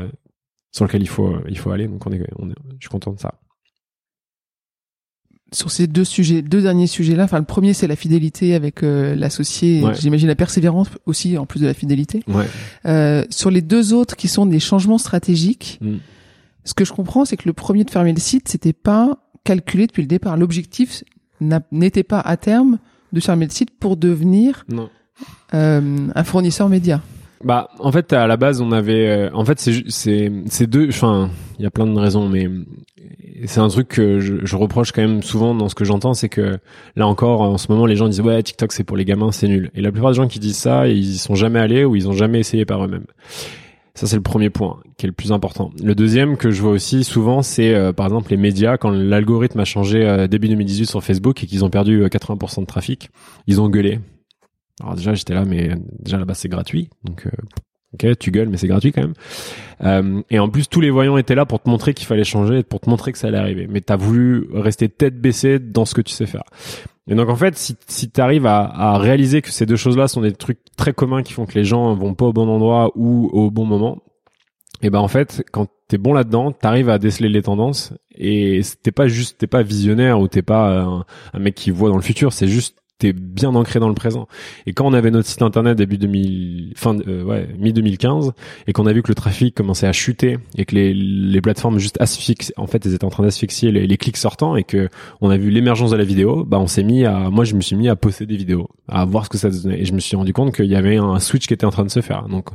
sur lequel il faut il faut aller. Donc on est, on est je suis content de ça sur ces deux sujets, deux derniers sujets-là, enfin le premier c'est la fidélité avec euh, l'associé, j'imagine la persévérance aussi en plus de la fidélité. Ouais. Euh, sur les deux autres qui sont des changements stratégiques, mm. ce que je comprends c'est que le premier de fermer le site, c'était pas calculé depuis le départ. L'objectif n'était pas à terme de fermer le site pour devenir euh, un fournisseur média. Bah, en fait, à la base, on avait, euh, en fait, c'est c'est c'est deux, enfin, il y a plein de raisons, mais c'est un truc que je, je, reproche quand même souvent dans ce que j'entends, c'est que là encore, en ce moment, les gens disent ouais, TikTok c'est pour les gamins, c'est nul. Et la plupart des gens qui disent ça, ils y sont jamais allés ou ils ont jamais essayé par eux-mêmes. Ça, c'est le premier point qui est le plus important. Le deuxième que je vois aussi souvent, c'est euh, par exemple les médias. Quand l'algorithme a changé euh, début 2018 sur Facebook et qu'ils ont perdu 80% de trafic, ils ont gueulé. Alors déjà j'étais là, mais déjà là-bas c'est gratuit, donc euh, ok tu gueules, mais c'est gratuit quand même. Euh, et en plus tous les voyants étaient là pour te montrer qu'il fallait changer, pour te montrer que ça allait arriver. Mais t'as voulu rester tête baissée dans ce que tu sais faire. Et donc en fait, si, si tu arrives à, à, réaliser que ces deux choses-là sont des trucs très communs qui font que les gens vont pas au bon endroit ou au bon moment, et ben en fait, quand t'es bon là-dedans, t'arrives à déceler les tendances et t'es pas juste, t'es pas visionnaire ou t'es pas un, un, mec qui voit dans le futur, c'est juste bien ancré dans le présent. Et quand on avait notre site internet début 2000, fin, euh, ouais, mi 2015, et qu'on a vu que le trafic commençait à chuter et que les, les plateformes juste asphyxient, en fait, elles étaient en train d'asphyxier les, les, clics sortants et que on a vu l'émergence de la vidéo, bah on s'est mis à, moi je me suis mis à poster des vidéos, à voir ce que ça donnait, et je me suis rendu compte qu'il y avait un switch qui était en train de se faire. Donc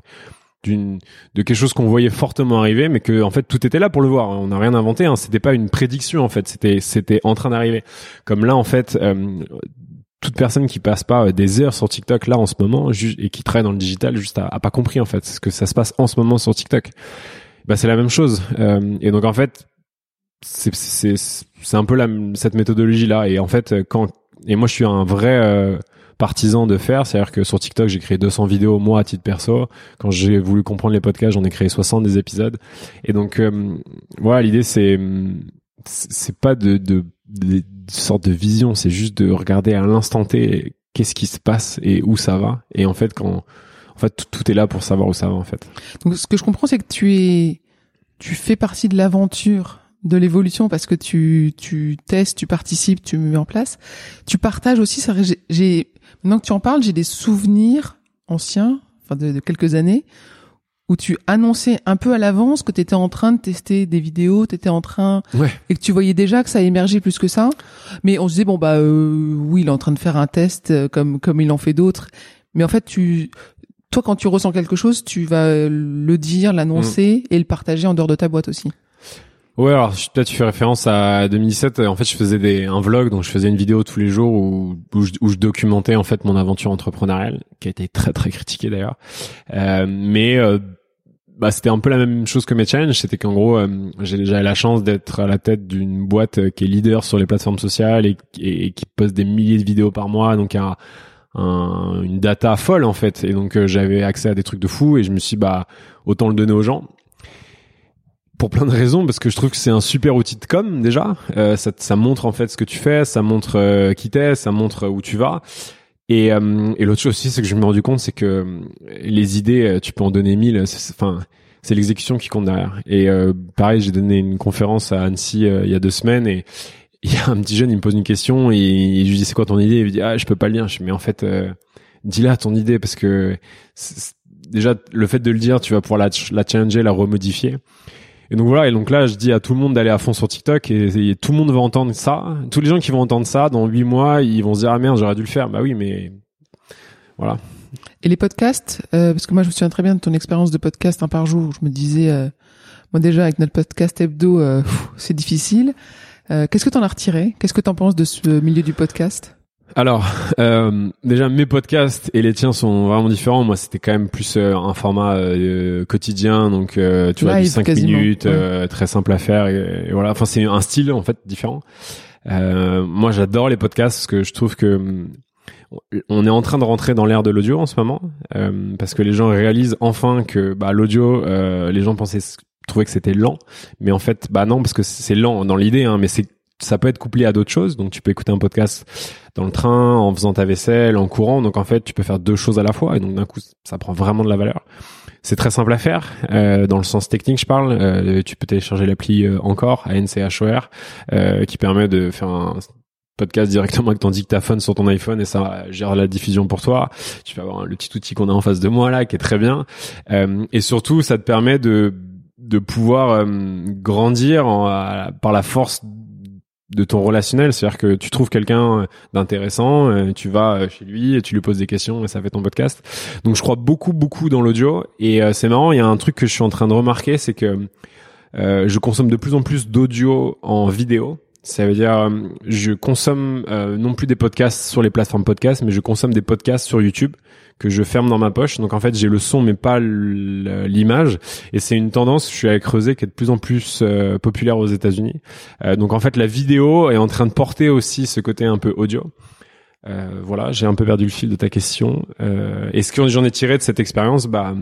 d'une de quelque chose qu'on voyait fortement arriver mais que en fait tout était là pour le voir on n'a rien inventé hein. c'était pas une prédiction en fait c'était c'était en train d'arriver comme là en fait euh, toute personne qui passe pas euh, des heures sur TikTok là en ce moment et qui travaille dans le digital juste a, pas compris en fait ce que ça se passe en ce moment sur TikTok. Bah c'est la même chose euh, et donc en fait c'est c'est c'est un peu la, cette méthodologie là et en fait quand et moi je suis un vrai euh, partisan de faire, c'est-à-dire que sur TikTok j'ai créé 200 vidéos moi à titre perso. Quand j'ai voulu comprendre les podcasts, j'en ai créé 60 des épisodes. Et donc voilà, l'idée c'est c'est pas de, de sortes de vision, c'est juste de regarder à l'instant T qu'est-ce qui se passe et où ça va. Et en fait, quand en fait tout, est là pour savoir où ça va en fait. Donc ce que je comprends, c'est que tu es, tu fais partie de l'aventure de l'évolution parce que tu tu testes, tu participes, tu mets en place. Tu partages aussi. Ça, j'ai maintenant que tu en parles, j'ai des souvenirs anciens, enfin de, de quelques années où tu annonçais un peu à l'avance que tu étais en train de tester des vidéos, tu étais en train et que tu voyais déjà que ça émergeait plus que ça. Mais on se disait bon bah euh, oui, il est en train de faire un test euh, comme comme il en fait d'autres. Mais en fait, tu toi quand tu ressens quelque chose, tu vas le dire, l'annoncer mm. et le partager en dehors de ta boîte aussi. Ouais, alors peut-être tu fais référence à 2017. En fait, je faisais des un vlog, donc je faisais une vidéo tous les jours où où je, où je documentais en fait mon aventure entrepreneuriale, qui a été très très critiquée d'ailleurs. Euh, mais euh, bah, c'était un peu la même chose que mes challenges. C'était qu'en gros, euh, j'avais la chance d'être à la tête d'une boîte euh, qui est leader sur les plateformes sociales et, qui poste des milliers de vidéos par mois, donc un, une data folle en fait. Et donc euh, j'avais accès à des trucs de fou et je me suis bah autant le donner aux gens. Pour plein de raisons, parce que je trouve que c'est un super outil de com déjà. ça, ça montre en fait ce que tu fais, ça montre qui t'es, ça montre où tu vas. Et, euh, et l'autre chose aussi, c'est que je me suis rendu compte, c'est que euh, les idées, euh, tu peux en donner mille. Enfin, c'est l'exécution qui compte derrière. Et pareil, j'ai donné une conférence à Annecy il y a deux semaines et il y a un petit jeune, il me pose une question et, je lui dis c'est quoi ton idée? Il me dit ah je peux pas le dire. Je dis, mais en fait, dis-la ton idée parce que déjà le fait de le dire, tu vas pouvoir la, la challenger, la remodifier. Et donc voilà, et donc là, je dis à tout le monde d'aller à fond sur TikTok et, tout le monde va entendre ça. Tous les gens qui vont entendre ça, dans huit mois, ils vont se dire ah merde, j'aurais dû le faire. Bah oui, mais voilà. Et les podcasts, euh, parce que moi je me souviens très bien de ton expérience de podcast un par jour. je me disais, euh, moi déjà avec notre podcast hebdo, euh, c'est difficile. Qu'est-ce que t'en as retiré? Qu'est-ce que t'en penses de ce milieu du podcast? Alors, euh, déjà mes podcasts et les tiens sont vraiment différents. Moi, c'était quand même plus euh, un format euh, quotidien, donc tu vois, du 5 minutes, très simple à faire. Et, voilà, enfin c'est un style en fait différent. moi, j'adore les podcasts parce que je trouve que on est en train de rentrer dans l'ère de l'audio en ce moment, parce que les gens réalisent enfin que bah, l'audio, les gens pensaient trouvaient que c'était lent, mais en fait, bah non, parce que c'est lent dans l'idée, hein, mais c'est ça peut être couplé à d'autres choses. Donc tu peux écouter un podcast dans le train, en faisant ta vaisselle, en courant. Donc en fait, tu peux faire deux choses à la fois et donc d'un coup, ça prend vraiment de la valeur. C'est très simple à faire. Euh, dans le sens technique, je parle. Euh, tu peux télécharger l'appli euh, Encore, ANCHOR, euh, qui permet de faire un podcast directement avec ton dictaphone sur ton iPhone et ça gère la diffusion pour toi. Tu peux avoir le petit outil qu'on a en face de moi là, qui est très bien. Euh, et surtout, ça te permet de de pouvoir grandir en, par la force de ton relationnel, c'est-à-dire que tu trouves quelqu'un euh, d'intéressant, euh, tu vas euh, chez lui et tu lui poses des questions et ça fait ton podcast. Donc je crois beaucoup beaucoup dans l'audio et c'est marrant, il y a un truc que je suis en train de remarquer, c'est que je consomme de plus en plus d'audio en vidéo. Ça veut dire je consomme non plus des podcasts sur les plateformes podcast, mais je consomme des podcasts sur YouTube que je ferme dans ma poche. Donc en fait, j'ai le son mais pas l'image. Et c'est une tendance, je suis allé creuser, qui est de plus en plus euh, populaire aux États-Unis. Euh, donc en fait, la vidéo est en train de porter aussi ce côté un peu audio. Euh, voilà, j'ai un peu perdu le fil de ta question. Euh, et ce que j'en ai tiré de cette expérience, bah,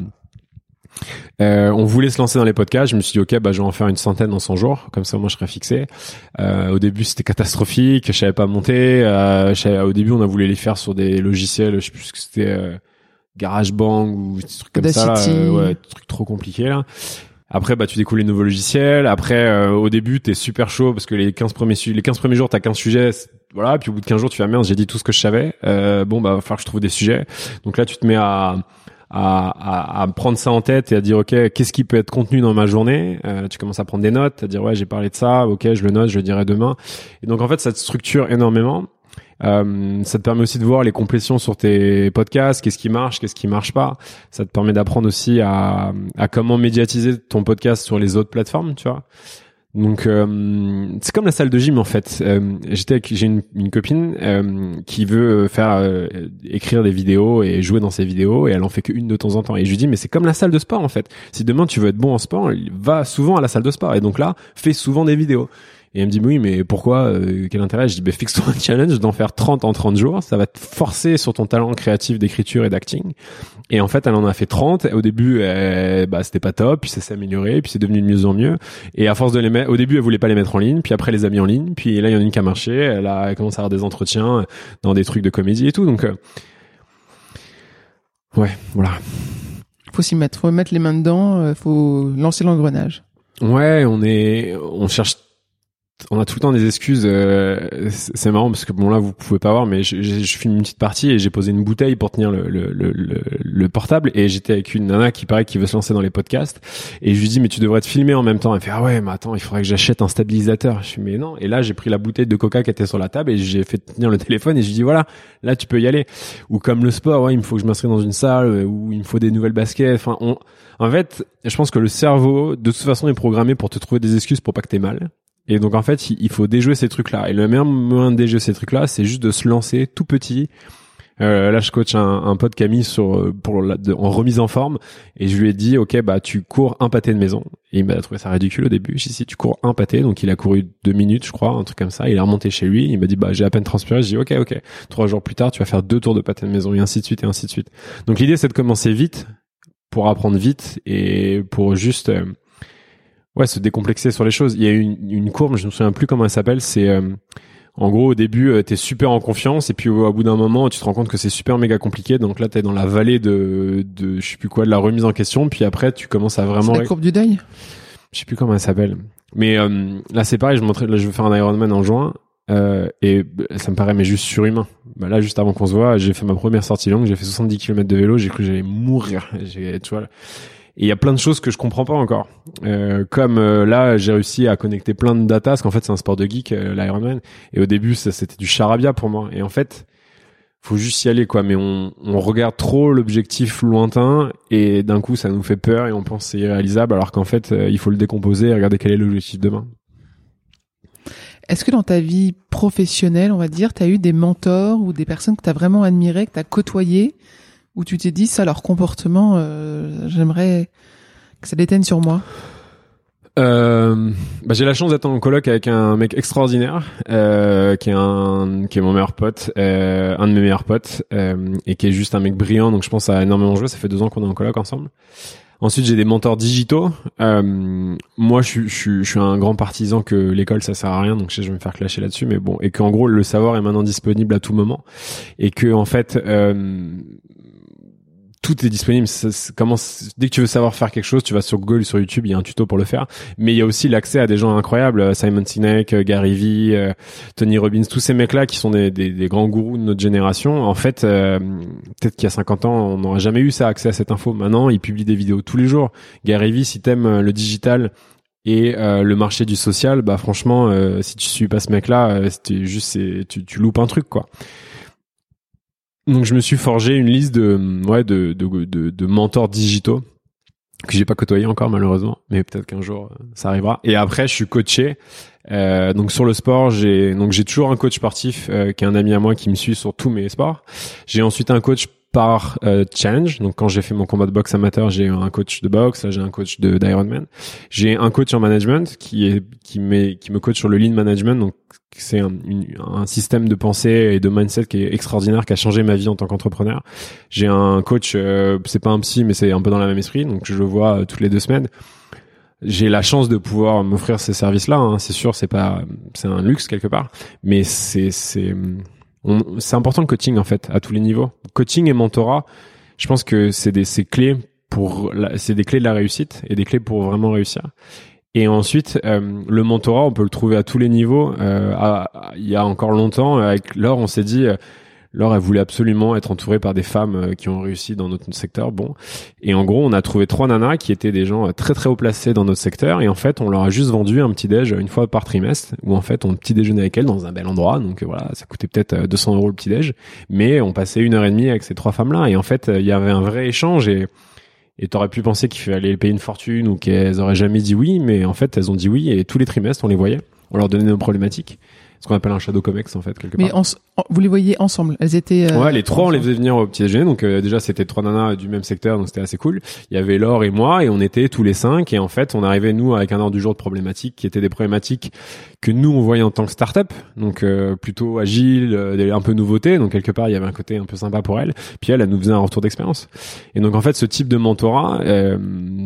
euh, on voulait se lancer dans les podcasts. Je me suis dit ok, bah je vais en faire une centaine en 100 jours, comme ça moi je serais fixé. Euh, au début c'était catastrophique, je savais pas monter. Euh, au début on a voulu les faire sur des logiciels, je sais plus ce que c'était euh, GarageBand ou des trucs comme ça, là, ouais, trucs trop compliqués là. Après, bah, tu découvres les nouveaux logiciels. Après, au début, t'es super chaud parce que les 15 premiers, les 15 premiers jours, t'as 15 sujets. Voilà. Puis au bout de 15 jours, tu vas merde, j'ai dit tout ce que je savais. bon, bah, va falloir que je trouve des sujets. Donc là, tu te mets à, à, à, à, prendre ça en tête et à dire ok qu'est-ce qui peut être contenu dans ma journée? Euh, tu commences à prendre des notes à dire ouais j'ai parlé de ça ok je le note je le dirai demain et donc en fait ça te structure énormément euh, ça te permet aussi de voir les complétions sur tes podcasts, qu'est-ce qui marche, qu'est-ce qui marche pas. Ça te permet d'apprendre aussi à, à comment médiatiser ton podcast sur les autres plateformes, tu vois. Donc euh, c'est comme la salle de gym en fait. Euh, j'étais j'ai une, une, copine euh, qui veut faire euh, écrire des vidéos et jouer dans ses vidéos et elle en fait qu'une de temps en temps. Et je lui dis mais c'est comme la salle de sport en fait. Si demain tu veux être bon en sport, va souvent à la salle de sport et donc là fais souvent des vidéos. Et elle me dit, oui, mais pourquoi euh, Quel intérêt? Je dis, bah, fixe-toi un challenge d'en faire 30 en 30 jours. Ça va te forcer sur ton talent créatif d'écriture et d'acting. Et en fait, elle en a fait 30. Au début, bah, c'était pas top. Puis ça s'est amélioré. Puis c'est devenu de mieux en mieux. Et à force de les mettre, au début, elle voulait pas les mettre en ligne. Puis après, elle les a mis en ligne. Puis là, il y en a une qui a marché. Elle a commencé à avoir des entretiens dans des trucs de comédie et tout. Donc, euh, ouais, voilà. Faut s'y mettre. Faut mettre les mains dedans. Euh, faut lancer l'engrenage. Ouais, on est, on cherche on a tout le temps des excuses. Euh, c'est marrant parce que bon là vous pouvez pas voir, mais je, je, je filme une petite partie et j'ai posé une bouteille pour tenir le, le, le, le portable et j'étais avec une nana qui paraît qui veut se lancer dans les podcasts et je lui dis mais tu devrais te filmer en même temps. Elle fait ah ouais mais attends il faudrait que j'achète un stabilisateur. Je suis mais non et là j'ai pris la bouteille de Coca qui était sur la table et j'ai fait tenir le téléphone et je lui dis voilà là tu peux y aller. Ou comme le sport ouais il me faut que je m'inscrive dans une salle euh, ou il me faut des nouvelles baskets. Enfin on en fait je pense que le cerveau de toute façon est programmé pour te trouver des excuses pour pas que t'aies mal. Et donc en fait, il faut déjouer ces trucs-là. Et le meilleur moyen de déjouer ces trucs-là, c'est juste de se lancer tout petit. Euh, là, je coach un, un pote Camille sur euh, pour la, en remise en forme, et je lui ai dit, ok, bah tu cours un pâté de maison. Et il m'a trouvé ça ridicule au début. Je dit, si tu cours un pâté, donc il a couru deux minutes, je crois, un truc comme ça. Il est remonté chez lui. Il m'a dit, bah j'ai à peine transpiré. Je dis, ok, ok. Trois jours plus tard, tu vas faire deux tours de pâté de maison, et ainsi de suite, et ainsi de suite. Donc l'idée, c'est de commencer vite pour apprendre vite et pour juste euh, ouais, se décomplexer sur les choses. Il y a une, une courbe, je me souviens plus comment elle s'appelle, c'est euh, en gros au début tu euh, t'es super en confiance et puis au, bout d'un moment tu te rends compte que c'est super méga compliqué donc là t'es dans la vallée de de je sais plus quoi de la remise en question puis après tu commences à vraiment la courbe du deuil? Je sais plus comment elle s'appelle mais euh, là c'est pareil je montrais là je veux faire un Ironman en juin euh, et ça me paraît mais juste surhumain. Bah là juste avant qu'on se voit, j'ai fait ma première sortie longue, j'ai fait 70 km de vélo, j'ai cru que j'allais mourir. J'ai tu vois et il y a plein de choses que je comprends pas encore. Euh, comme euh, là, j'ai réussi à connecter plein de data, parce qu'en fait, c'est un sport de geek, euh, l'Ironman. Et au début, ça c'était du charabia pour moi. Et en fait, faut juste y aller, quoi. Mais on, on regarde trop l'objectif lointain, et d'un coup, ça nous fait peur, et on pense c'est irréalisable, alors qu'en fait, euh, il faut le décomposer et regarder quel est l'objectif demain. Est-ce que dans ta vie professionnelle, on va dire, tu as eu des mentors ou des personnes que tu as vraiment admirées, que tu as côtoyées, où tu t'es dit ça, leur comportement, euh, j'aimerais que ça déteigne sur moi. Euh, bah, j'ai la chance d'être en coloc avec un mec extraordinaire euh, qui est un qui est mon meilleur pote euh, un de mes meilleurs potes euh, et qui est juste un mec brillant donc je pense à énormément joué ça fait deux ans qu'on est en coloc ensemble. Ensuite, j'ai des mentors digitaux. Euh, moi, je, suis- je, suis- je suis un grand partisan que l'école, ça sert à rien, donc je je vais me faire clasher là-dessus, mais bon, et qu'en gros, le savoir est maintenant disponible à tout moment, et que en fait, euh, tout est disponible. Ça- dès que tu veux savoir faire quelque chose, tu vas sur Google, sur YouTube, il y a un tuto pour le faire. Mais il y a aussi l'accès à des gens incroyables, euh, Simon Sinek, euh, Gary Vee, euh, Tony Robbins, tous ces mecs-là qui sont des, des, grands gourous de notre génération. En fait, peut-être qu'il y a 50 ans, on n'aurait jamais eu ça, accès à cette info. Maintenant, ils publient des vidéos tous les jours. Gary Vee, si t'aimes le digital et le marché du social, bah franchement, si tu suis pas ce mec-là, euh, juste, tu, tu loupes un truc, quoi. Donc je me suis forgé une liste de ouais de de, de, de mentors digitaux que j'ai pas côtoyé encore malheureusement, mais peut-être qu'un jour euh, ça arrivera. Et après je suis coaché. Euh, donc sur le sport, j'ai donc j'ai toujours un coach sportif euh, qui est un ami à moi qui me suit sur tous mes sports. J'ai ensuite un coach par euh, challenge. Donc quand j'ai fait mon combat de boxe amateur, j'ai un coach de boxe, j'ai un coach de d'Ironman. J'ai un coach en management qui est qui met qui me coach sur le lean management. Donc c'est un, un système de pensée et de mindset qui est extraordinaire, qui a changé ma vie en tant qu'entrepreneur. J'ai un coach, euh, c'est pas un psy, mais c'est un peu dans la même esprit, donc je le vois euh, toutes les deux semaines. J'ai la chance de pouvoir m'offrir ces services-là. hein. C'est sûr, c'est pas, c'est un luxe quelque part, mais c'est c'est c'est important le coaching en fait à tous les niveaux. Coaching et mentorat, je pense que c'est des c'est clés pour c'est des clés de la réussite et des clés pour vraiment réussir. Et ensuite, euh, le mentorat, on peut le trouver à tous les niveaux. Euh, il y a encore longtemps, avec Laure, on s'est dit, euh, Laure, elle voulait absolument être entourée par des femmes euh, qui ont réussi dans notre secteur. Bon, et en gros, on a trouvé trois nanas qui étaient des gens euh, très très haut placés dans notre secteur. Et en fait, on leur a juste vendu un petit déj une fois par trimestre, où en fait, on petit déjeunait avec elles dans un bel endroit. Donc euh, voilà, ça coûtait peut-être euh, 200 euros le petit déj, mais on passait une heure et demie avec ces trois femmes-là. Et en fait, euh, il y avait un vrai échange et et t'aurais pu penser qu'il fallait payer une fortune ou qu'elles auraient jamais dit oui, mais en fait, elles ont dit oui et tous les trimestres, on les voyait. On leur donnait nos problématiques. Ce qu'on appelle un shadow comex, en fait, quelque Mais part. en s- en- vous les voyez ensemble. Elles étaient. euh, Ouais, les trois, on les faisait venir au petit déjeuner. Donc euh, déjà, c'était trois nanas du même secteur, donc c'était assez cool. Il y avait Laure et moi, et on était tous les cinq. Et en fait, on arrivait nous avec un ordre du jour de problématiques qui étaient des problématiques que nous on voyait en tant que start-up, donc euh, plutôt agile, euh, un peu nouveauté. Donc quelque part, il y avait un côté un peu sympa pour elle. Puis elle, elle nous faisait un retour d'expérience. Et donc en fait, ce type de mentorat, euh,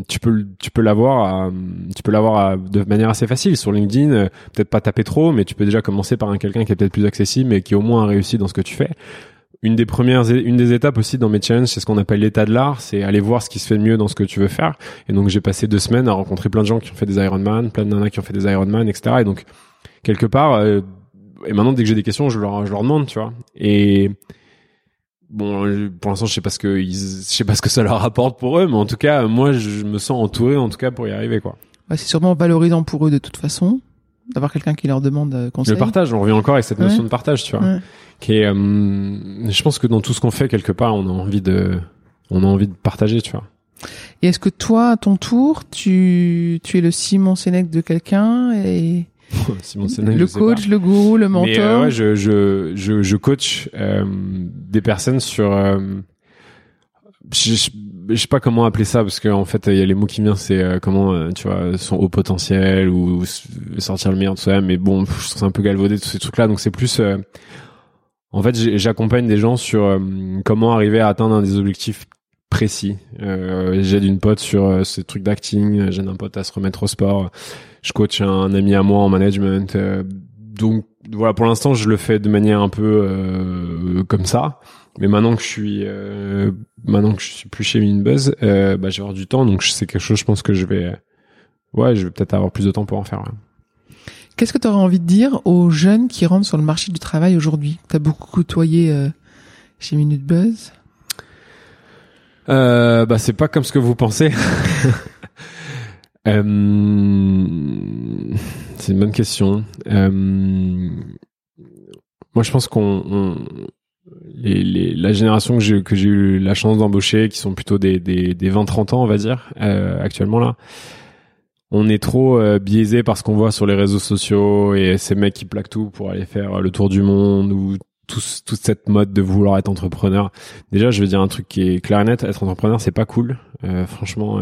tu peux tu peux l'avoir, tu peux l'avoir de manière assez facile sur LinkedIn. euh, Peut-être pas taper trop, mais tu peux déjà commencer par un quelqu'un qui est peut-être plus accessible, mais qui au moins a réussi dans ce que tu fais une des premières, une des étapes aussi dans mes challenges, c'est ce qu'on appelle l'état de l'art, c'est aller voir ce qui se fait de mieux dans ce que tu veux faire. Et donc j'ai passé deux semaines à rencontrer plein de gens qui ont fait des Ironman, plein de nanas qui ont fait des Ironman, etc. Et donc quelque part, euh, et maintenant dès que j'ai des questions, je leur, je leur demande, tu vois. Et bon, pour l'instant, je sais pas ce que, je sais pas ce que ça leur apporte pour eux, mais en tout cas, moi, je me sens entouré, en tout cas, pour y arriver, quoi. C'est sûrement valorisant pour eux de toute façon d'avoir quelqu'un qui leur demande euh, conseil. Le partage, on revient encore avec cette Ouais. notion de partage, tu vois. Ouais. qui est, euh, je pense que dans tout ce qu'on fait quelque part, on a envie de, on a envie de partager, tu vois. Et est-ce que toi, à ton tour, tu, tu es le Simon Sénèque de quelqu'un et Simon Sénèque, le coach, le gourou, le mentor Mais euh, ouais, je, je, je, je coach euh, des personnes sur, je, je, sais pas comment appeler ça parce qu'en fait il y a les mots qui viennent, c'est euh, comment euh, tu vois son haut potentiel ou sortir le meilleur de soi. Mais bon, je trouve ça un peu galvaudé tous ces trucs-là, donc c'est plus euh, en fait, j'accompagne des gens sur comment arriver à atteindre un des objectifs précis. Euh, j'aide une pote sur euh, ce truc d'acting, j'aide un pote à se remettre au sport. Je coach un ami à moi en management. euh, donc voilà, pour l'instant, je le fais de manière un peu comme ça. Mais maintenant que je suis euh, maintenant que je suis plus chez Minbuzz, euh, bah, j'ai avoir du temps, donc c'est quelque chose, je pense que je vais ouais, je vais peut-être avoir plus de temps pour en faire. ouais. Qu'est-ce que tu aurais envie de dire aux jeunes qui rentrent sur le marché du travail aujourd'hui? Tu as beaucoup côtoyé euh, chez Minute Buzz. Euh, bah c'est pas comme ce que vous pensez. Euh, c'est une bonne question. Euh, moi, je pense qu'on on- les, les- la génération que j'ai que j'ai eu la chance d'embaucher, qui sont plutôt des des, des 20-30 ans, on va dire, euh, actuellement là. On est trop euh, biaisé par ce qu'on voit sur les réseaux sociaux et ces mecs qui plaquent tout pour aller faire le tour du monde ou tout, toute cette mode de vouloir être entrepreneur. Déjà, je vais dire un truc qui est clair et net. Être entrepreneur, c'est pas cool. Euh, franchement.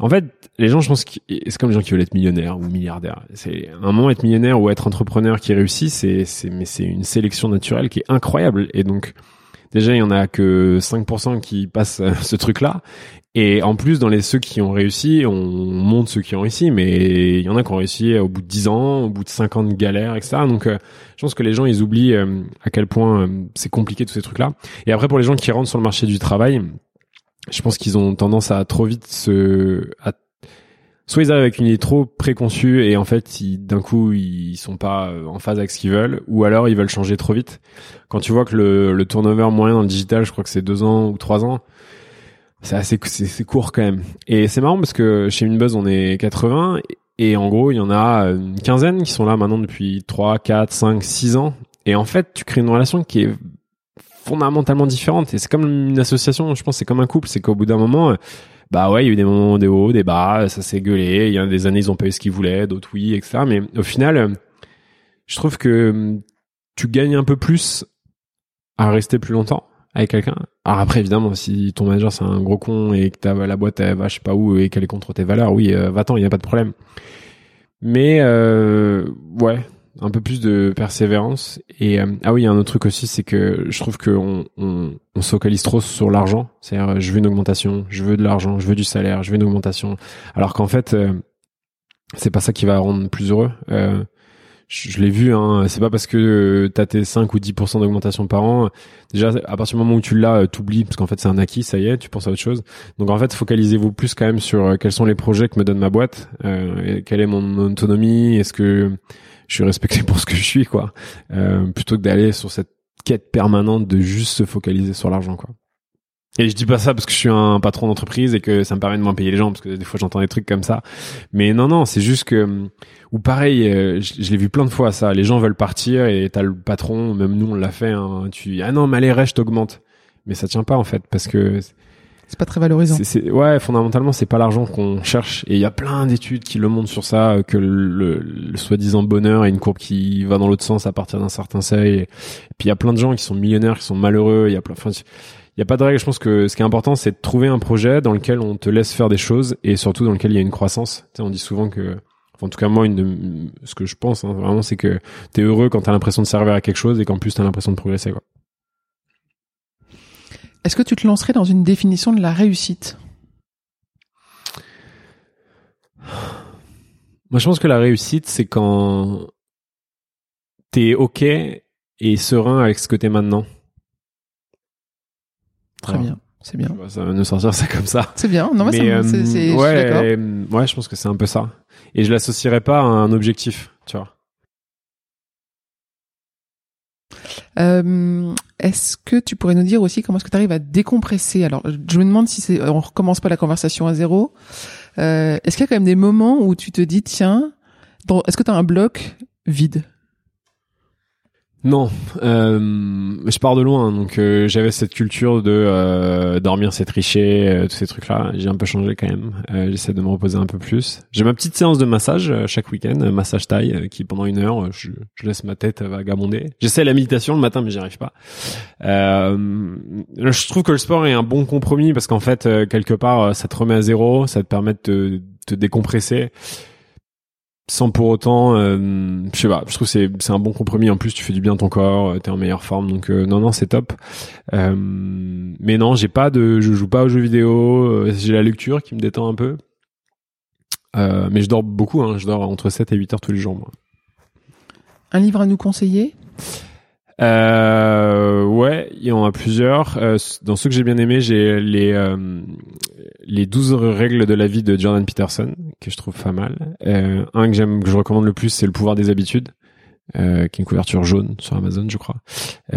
En fait, les gens, je pense que c'est comme les gens qui veulent être millionnaires ou milliardaires. C'est un moment être millionnaire ou être entrepreneur qui réussit, c'est, mais c'est une sélection naturelle qui est incroyable. Et donc, déjà il y en a que 5% qui passent ce truc-là. Et en plus, dans les ceux qui ont réussi, on montre ceux qui ont réussi, mais il y en a qui ont réussi au bout de 10 ans, au bout de 50 galères, etc. Donc, euh, je pense que les gens, ils oublient euh, à quel point euh, c'est compliqué tous ces trucs-là. Et après, pour les gens qui rentrent sur le marché du travail, je pense qu'ils ont tendance à trop vite se... À... Soit ils arrivent avec une idée trop préconçue et en fait, d'un coup, ils sont pas en phase avec ce qu'ils veulent, ou alors ils veulent changer trop vite. Quand tu vois que le, le turnover moyen dans le digital, je crois que c'est deux ans ou trois ans, c'est assez c'est court quand même. Et c'est marrant parce que chez Minebuzz on est 80 et en gros il y en a une quinzaine qui sont là maintenant depuis 3, 4, 5, 6 ans. Et en fait tu crées une relation qui est fondamentalement différente. Et c'est comme une association, je pense c'est comme un couple, c'est qu'au bout d'un moment bah ouais, il y a eu des moments des hauts, des bas, ça s'est gueulé, il y a des années ils ont pas eu ce qu'ils voulaient, d'autres oui, etc. Mais au final, je trouve que tu gagnes un peu plus à rester plus longtemps avec quelqu'un. Alors après, évidemment, si ton manager c'est un gros con et que t'as la boîte elle va je sais pas où et qu'elle est contre tes valeurs, oui, euh, va-t'en, il y a pas de problème. Mais euh, ouais, un peu plus de persévérance. Et euh, ah oui, il y a un autre truc aussi, c'est que je trouve qu'on on, on se focalise trop sur l'argent. C'est-à-dire, je veux une augmentation, je veux de l'argent, je veux du salaire, je veux une augmentation. Alors qu'en fait, c'est pas ça qui va rendre plus heureux je, l'ai vu, hein, c'est pas parce que euh, t'as tes 5 ou 10% d'augmentation par an. Déjà, à partir du moment où tu l'as, euh, t'oublies, parce qu'en fait c'est un acquis, ça y est, tu penses à autre chose. Donc en fait, focalisez-vous plus quand même sur euh, quels sont les projets que me donne ma boîte, euh, quelle est mon autonomie, est-ce que je suis respecté pour ce que je suis, quoi, euh, plutôt que d'aller sur cette quête permanente de juste se focaliser sur l'argent, quoi. Et je dis pas ça parce que je suis un patron d'entreprise et que ça me permet de moins payer les gens parce que des fois j'entends des trucs comme ça. Mais non non, c'est juste que ou pareil, euh, je, l'ai vu plein de fois ça. Les gens veulent partir et t'as le patron, même nous on l'a fait. Hein, tu ah non mais allez reste t'augmente. Mais ça tient pas en fait parce que c'est pas très valorisant. C'est, ouais, fondamentalement, c'est pas l'argent qu'on cherche. Et il y a plein d'études qui le montrent sur ça, que le, le, soi-disant bonheur est une courbe qui va dans l'autre sens à partir d'un certain seuil. Et, puis il y a plein de gens qui sont millionnaires, qui sont malheureux. Il y a plein, enfin, il y a pas de règle. Je pense que ce qui est important, c'est de trouver un projet dans lequel on te laisse faire des choses et surtout dans lequel il y a une croissance. Tu sais, on dit souvent que, en tout cas moi, une de, ce que je pense hein, vraiment, c'est que t'es heureux quand t'as l'impression de servir à quelque chose et qu'en plus t'as l'impression de progresser. Quoi. Est-ce que tu te lancerais dans une définition de la réussite? Moi, je pense que la réussite, c'est quand t'es ok et serein avec ce que t'es maintenant. Très bien. C'est bien. Ça va nous sortir ça comme ça. C'est bien. Non, mais, mais c'est, ouais, je ouais, je pense que c'est un peu ça. Et je l'associerais pas à un objectif, tu vois. Euh, est-ce que tu pourrais nous dire aussi comment est-ce que tu arrives à décompresser? Alors, je me demande si c'est, on recommence pas la conversation à zéro. Euh, est-ce qu'il y a quand même des moments où tu te dis, tiens, est-ce que tu as un bloc vide? Non, euh, je pars de loin, donc euh, j'avais cette culture de euh, dormir c'est tricher, euh, tous ces trucs-là. J'ai un peu changé quand même. J'essaie de me reposer un peu plus. J'ai ma petite séance de massage chaque week-end, massage taille, qui pendant une heure, je, je, laisse ma tête vagabonder. J'essaie la méditation le matin, mais j'y arrive pas. je trouve que le sport est un bon compromis parce qu'en fait, quelque part, ça te remet à zéro, ça te permet de te, te décompresser sans pour autant euh, je sais pas je trouve c'est c'est un bon compromis. En plus tu fais du bien ton corps euh, t'es en meilleure forme donc euh, non non c'est top. Euh, mais non j'ai pas de je joue pas aux jeux vidéo j'ai la lecture qui me détend un peu. Mais je dors beaucoup hein, je dors entre 7 et 8 heures tous les jours moi. Un livre à nous conseiller? Euh, ouais, il y en a plusieurs. Euh, dans ceux que j'ai bien aimé, j'ai les euh, les 12 règles de la vie de Jordan Peterson que je trouve pas mal. Euh, un que j'aime, que je recommande le plus, c'est le pouvoir des habitudes. Euh, qui est une couverture jaune sur Amazon, je crois,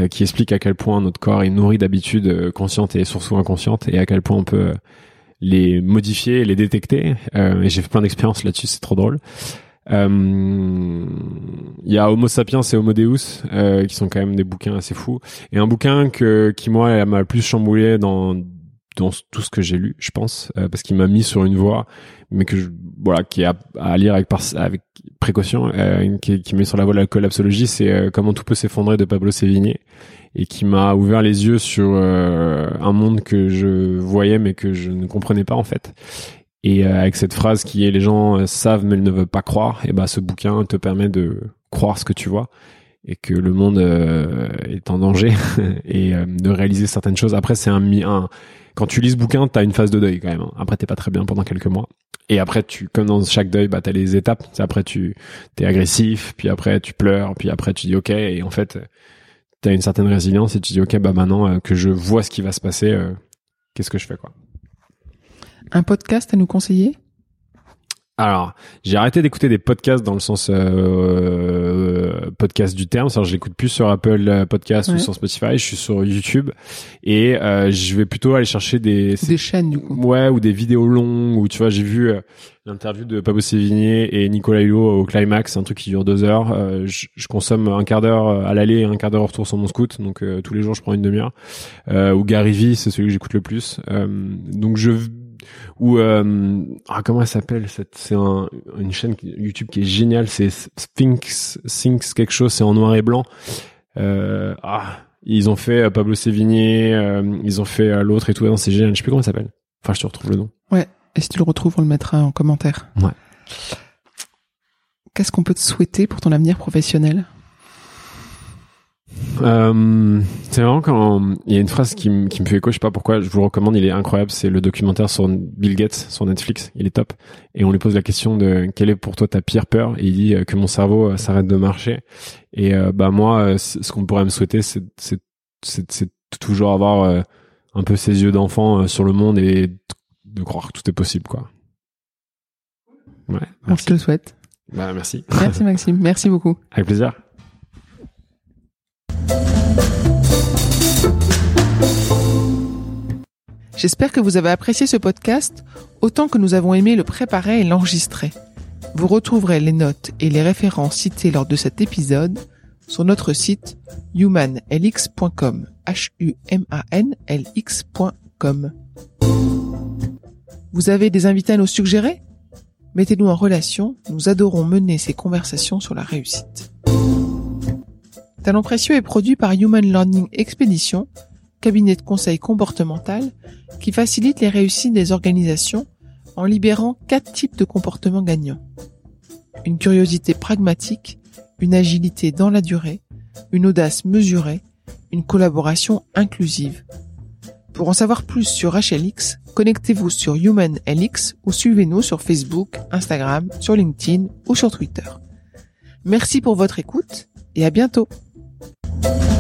qui explique à quel point notre corps est nourri d'habitudes conscientes et surtout inconscientes, et à quel point on peut les modifier les détecter. et j'ai fait plein d'expériences là-dessus, c'est trop drôle. Euh, il y a Homo sapiens et Homo Deus euh, qui sont quand même des bouquins assez fous. Et un bouquin que qui moi m'a le plus chamboulé dans dans tout ce que j'ai lu, je pense, euh, parce qu'il m'a mis sur une voie, mais que je, voilà, qui est à, lire avec précaution, euh, qui met sur la voie de la collapsologie, c'est comment tout peut s'effondrer de Pablo Sévigné, et qui m'a ouvert les yeux sur un monde que je voyais mais que je ne comprenais pas en fait. Et euh, avec cette phrase qui est les gens euh, savent mais ils ne veulent pas croire, et ben ce bouquin te permet de croire ce que tu vois. et que le monde euh, est en danger et euh, de réaliser certaines choses. Après, c'est un, un quand tu lis ce bouquin, t'as une phase de deuil quand même. Hein. Après, t'es pas très bien pendant quelques mois. Et après, tu, comme dans chaque deuil, bah, t'as les étapes. Après, tu, t'es agressif, puis après, tu pleures, puis après, tu dis ok. Et en fait, t'as une certaine résilience et tu dis ok, bah maintenant euh, que je vois ce qui va se passer, qu'est-ce que je fais quoi. Un podcast à nous conseiller? Alors, j'ai arrêté d'écouter des podcasts dans le sens euh, podcast du terme. cest à j'écoute plus sur Apple Podcast ou sur Spotify. Je suis sur YouTube et euh, je vais plutôt aller chercher des des chaînes du coup. Ouais, ou des vidéos longues. Ou tu vois, j'ai vu euh, l'interview de Pablo Sévigné et Nicolas Hulot au climax, un truc qui dure deux heures. Euh, je, je, consomme un quart d'heure à l'aller et un quart d'heure au retour sur mon scoot. Donc tous les jours, je prends une demi-heure. ou Gary Vee, c'est celui que j'écoute le plus. donc je ou euh, ah, comment elle s'appelle cette c'est un, une chaîne YouTube qui est géniale c'est Sphinx Sphinx quelque chose c'est en noir et blanc. Euh, ah ils ont fait euh, Pablo Sévigné euh, ils ont fait l'autre et tout. C'est génial je sais plus comment ça s'appelle. Enfin je te retrouve le nom. Ouais et si tu le retrouves on le mettra en commentaire. Ouais. Qu'est-ce qu'on peut te souhaiter pour ton avenir professionnel? Euh, c'est vraiment quand il y a une phrase qui, me qui me fait écho, je sais pas pourquoi, je vous le recommande, il est incroyable, c'est le documentaire sur Bill Gates sur Netflix, il est top. Et on lui pose la question de quelle est pour toi ta pire peur et il dit euh, que mon cerveau euh, s'arrête de marcher. Et euh, bah moi, ce qu'on pourrait me souhaiter, c'est toujours avoir un peu ses yeux d'enfant sur le monde et de croire que tout est possible, quoi. Ouais. Merci. Je te le souhaite. Bah merci. Merci Maxime, merci beaucoup. Avec plaisir. J'espère que vous avez apprécié ce podcast autant que nous avons aimé le préparer et l'enregistrer. Vous retrouverez les notes et les références citées lors de cet épisode sur notre site humanlx.com. Vous avez des invités à nous suggérer? Mettez-nous en relation, nous adorons mener ces conversations sur la réussite. Talent précieux est produit par Human Learning Expedition, cabinet de conseil comportemental qui facilite les réussites des organisations en libérant quatre types de comportements gagnants. Une curiosité pragmatique, une agilité dans la durée, une audace mesurée, une collaboration inclusive. Pour en savoir plus sur HLX, connectez-vous sur HumanLX ou suivez-nous sur Facebook, Instagram, sur LinkedIn ou sur Twitter. Merci pour votre écoute et à bientôt. Bye.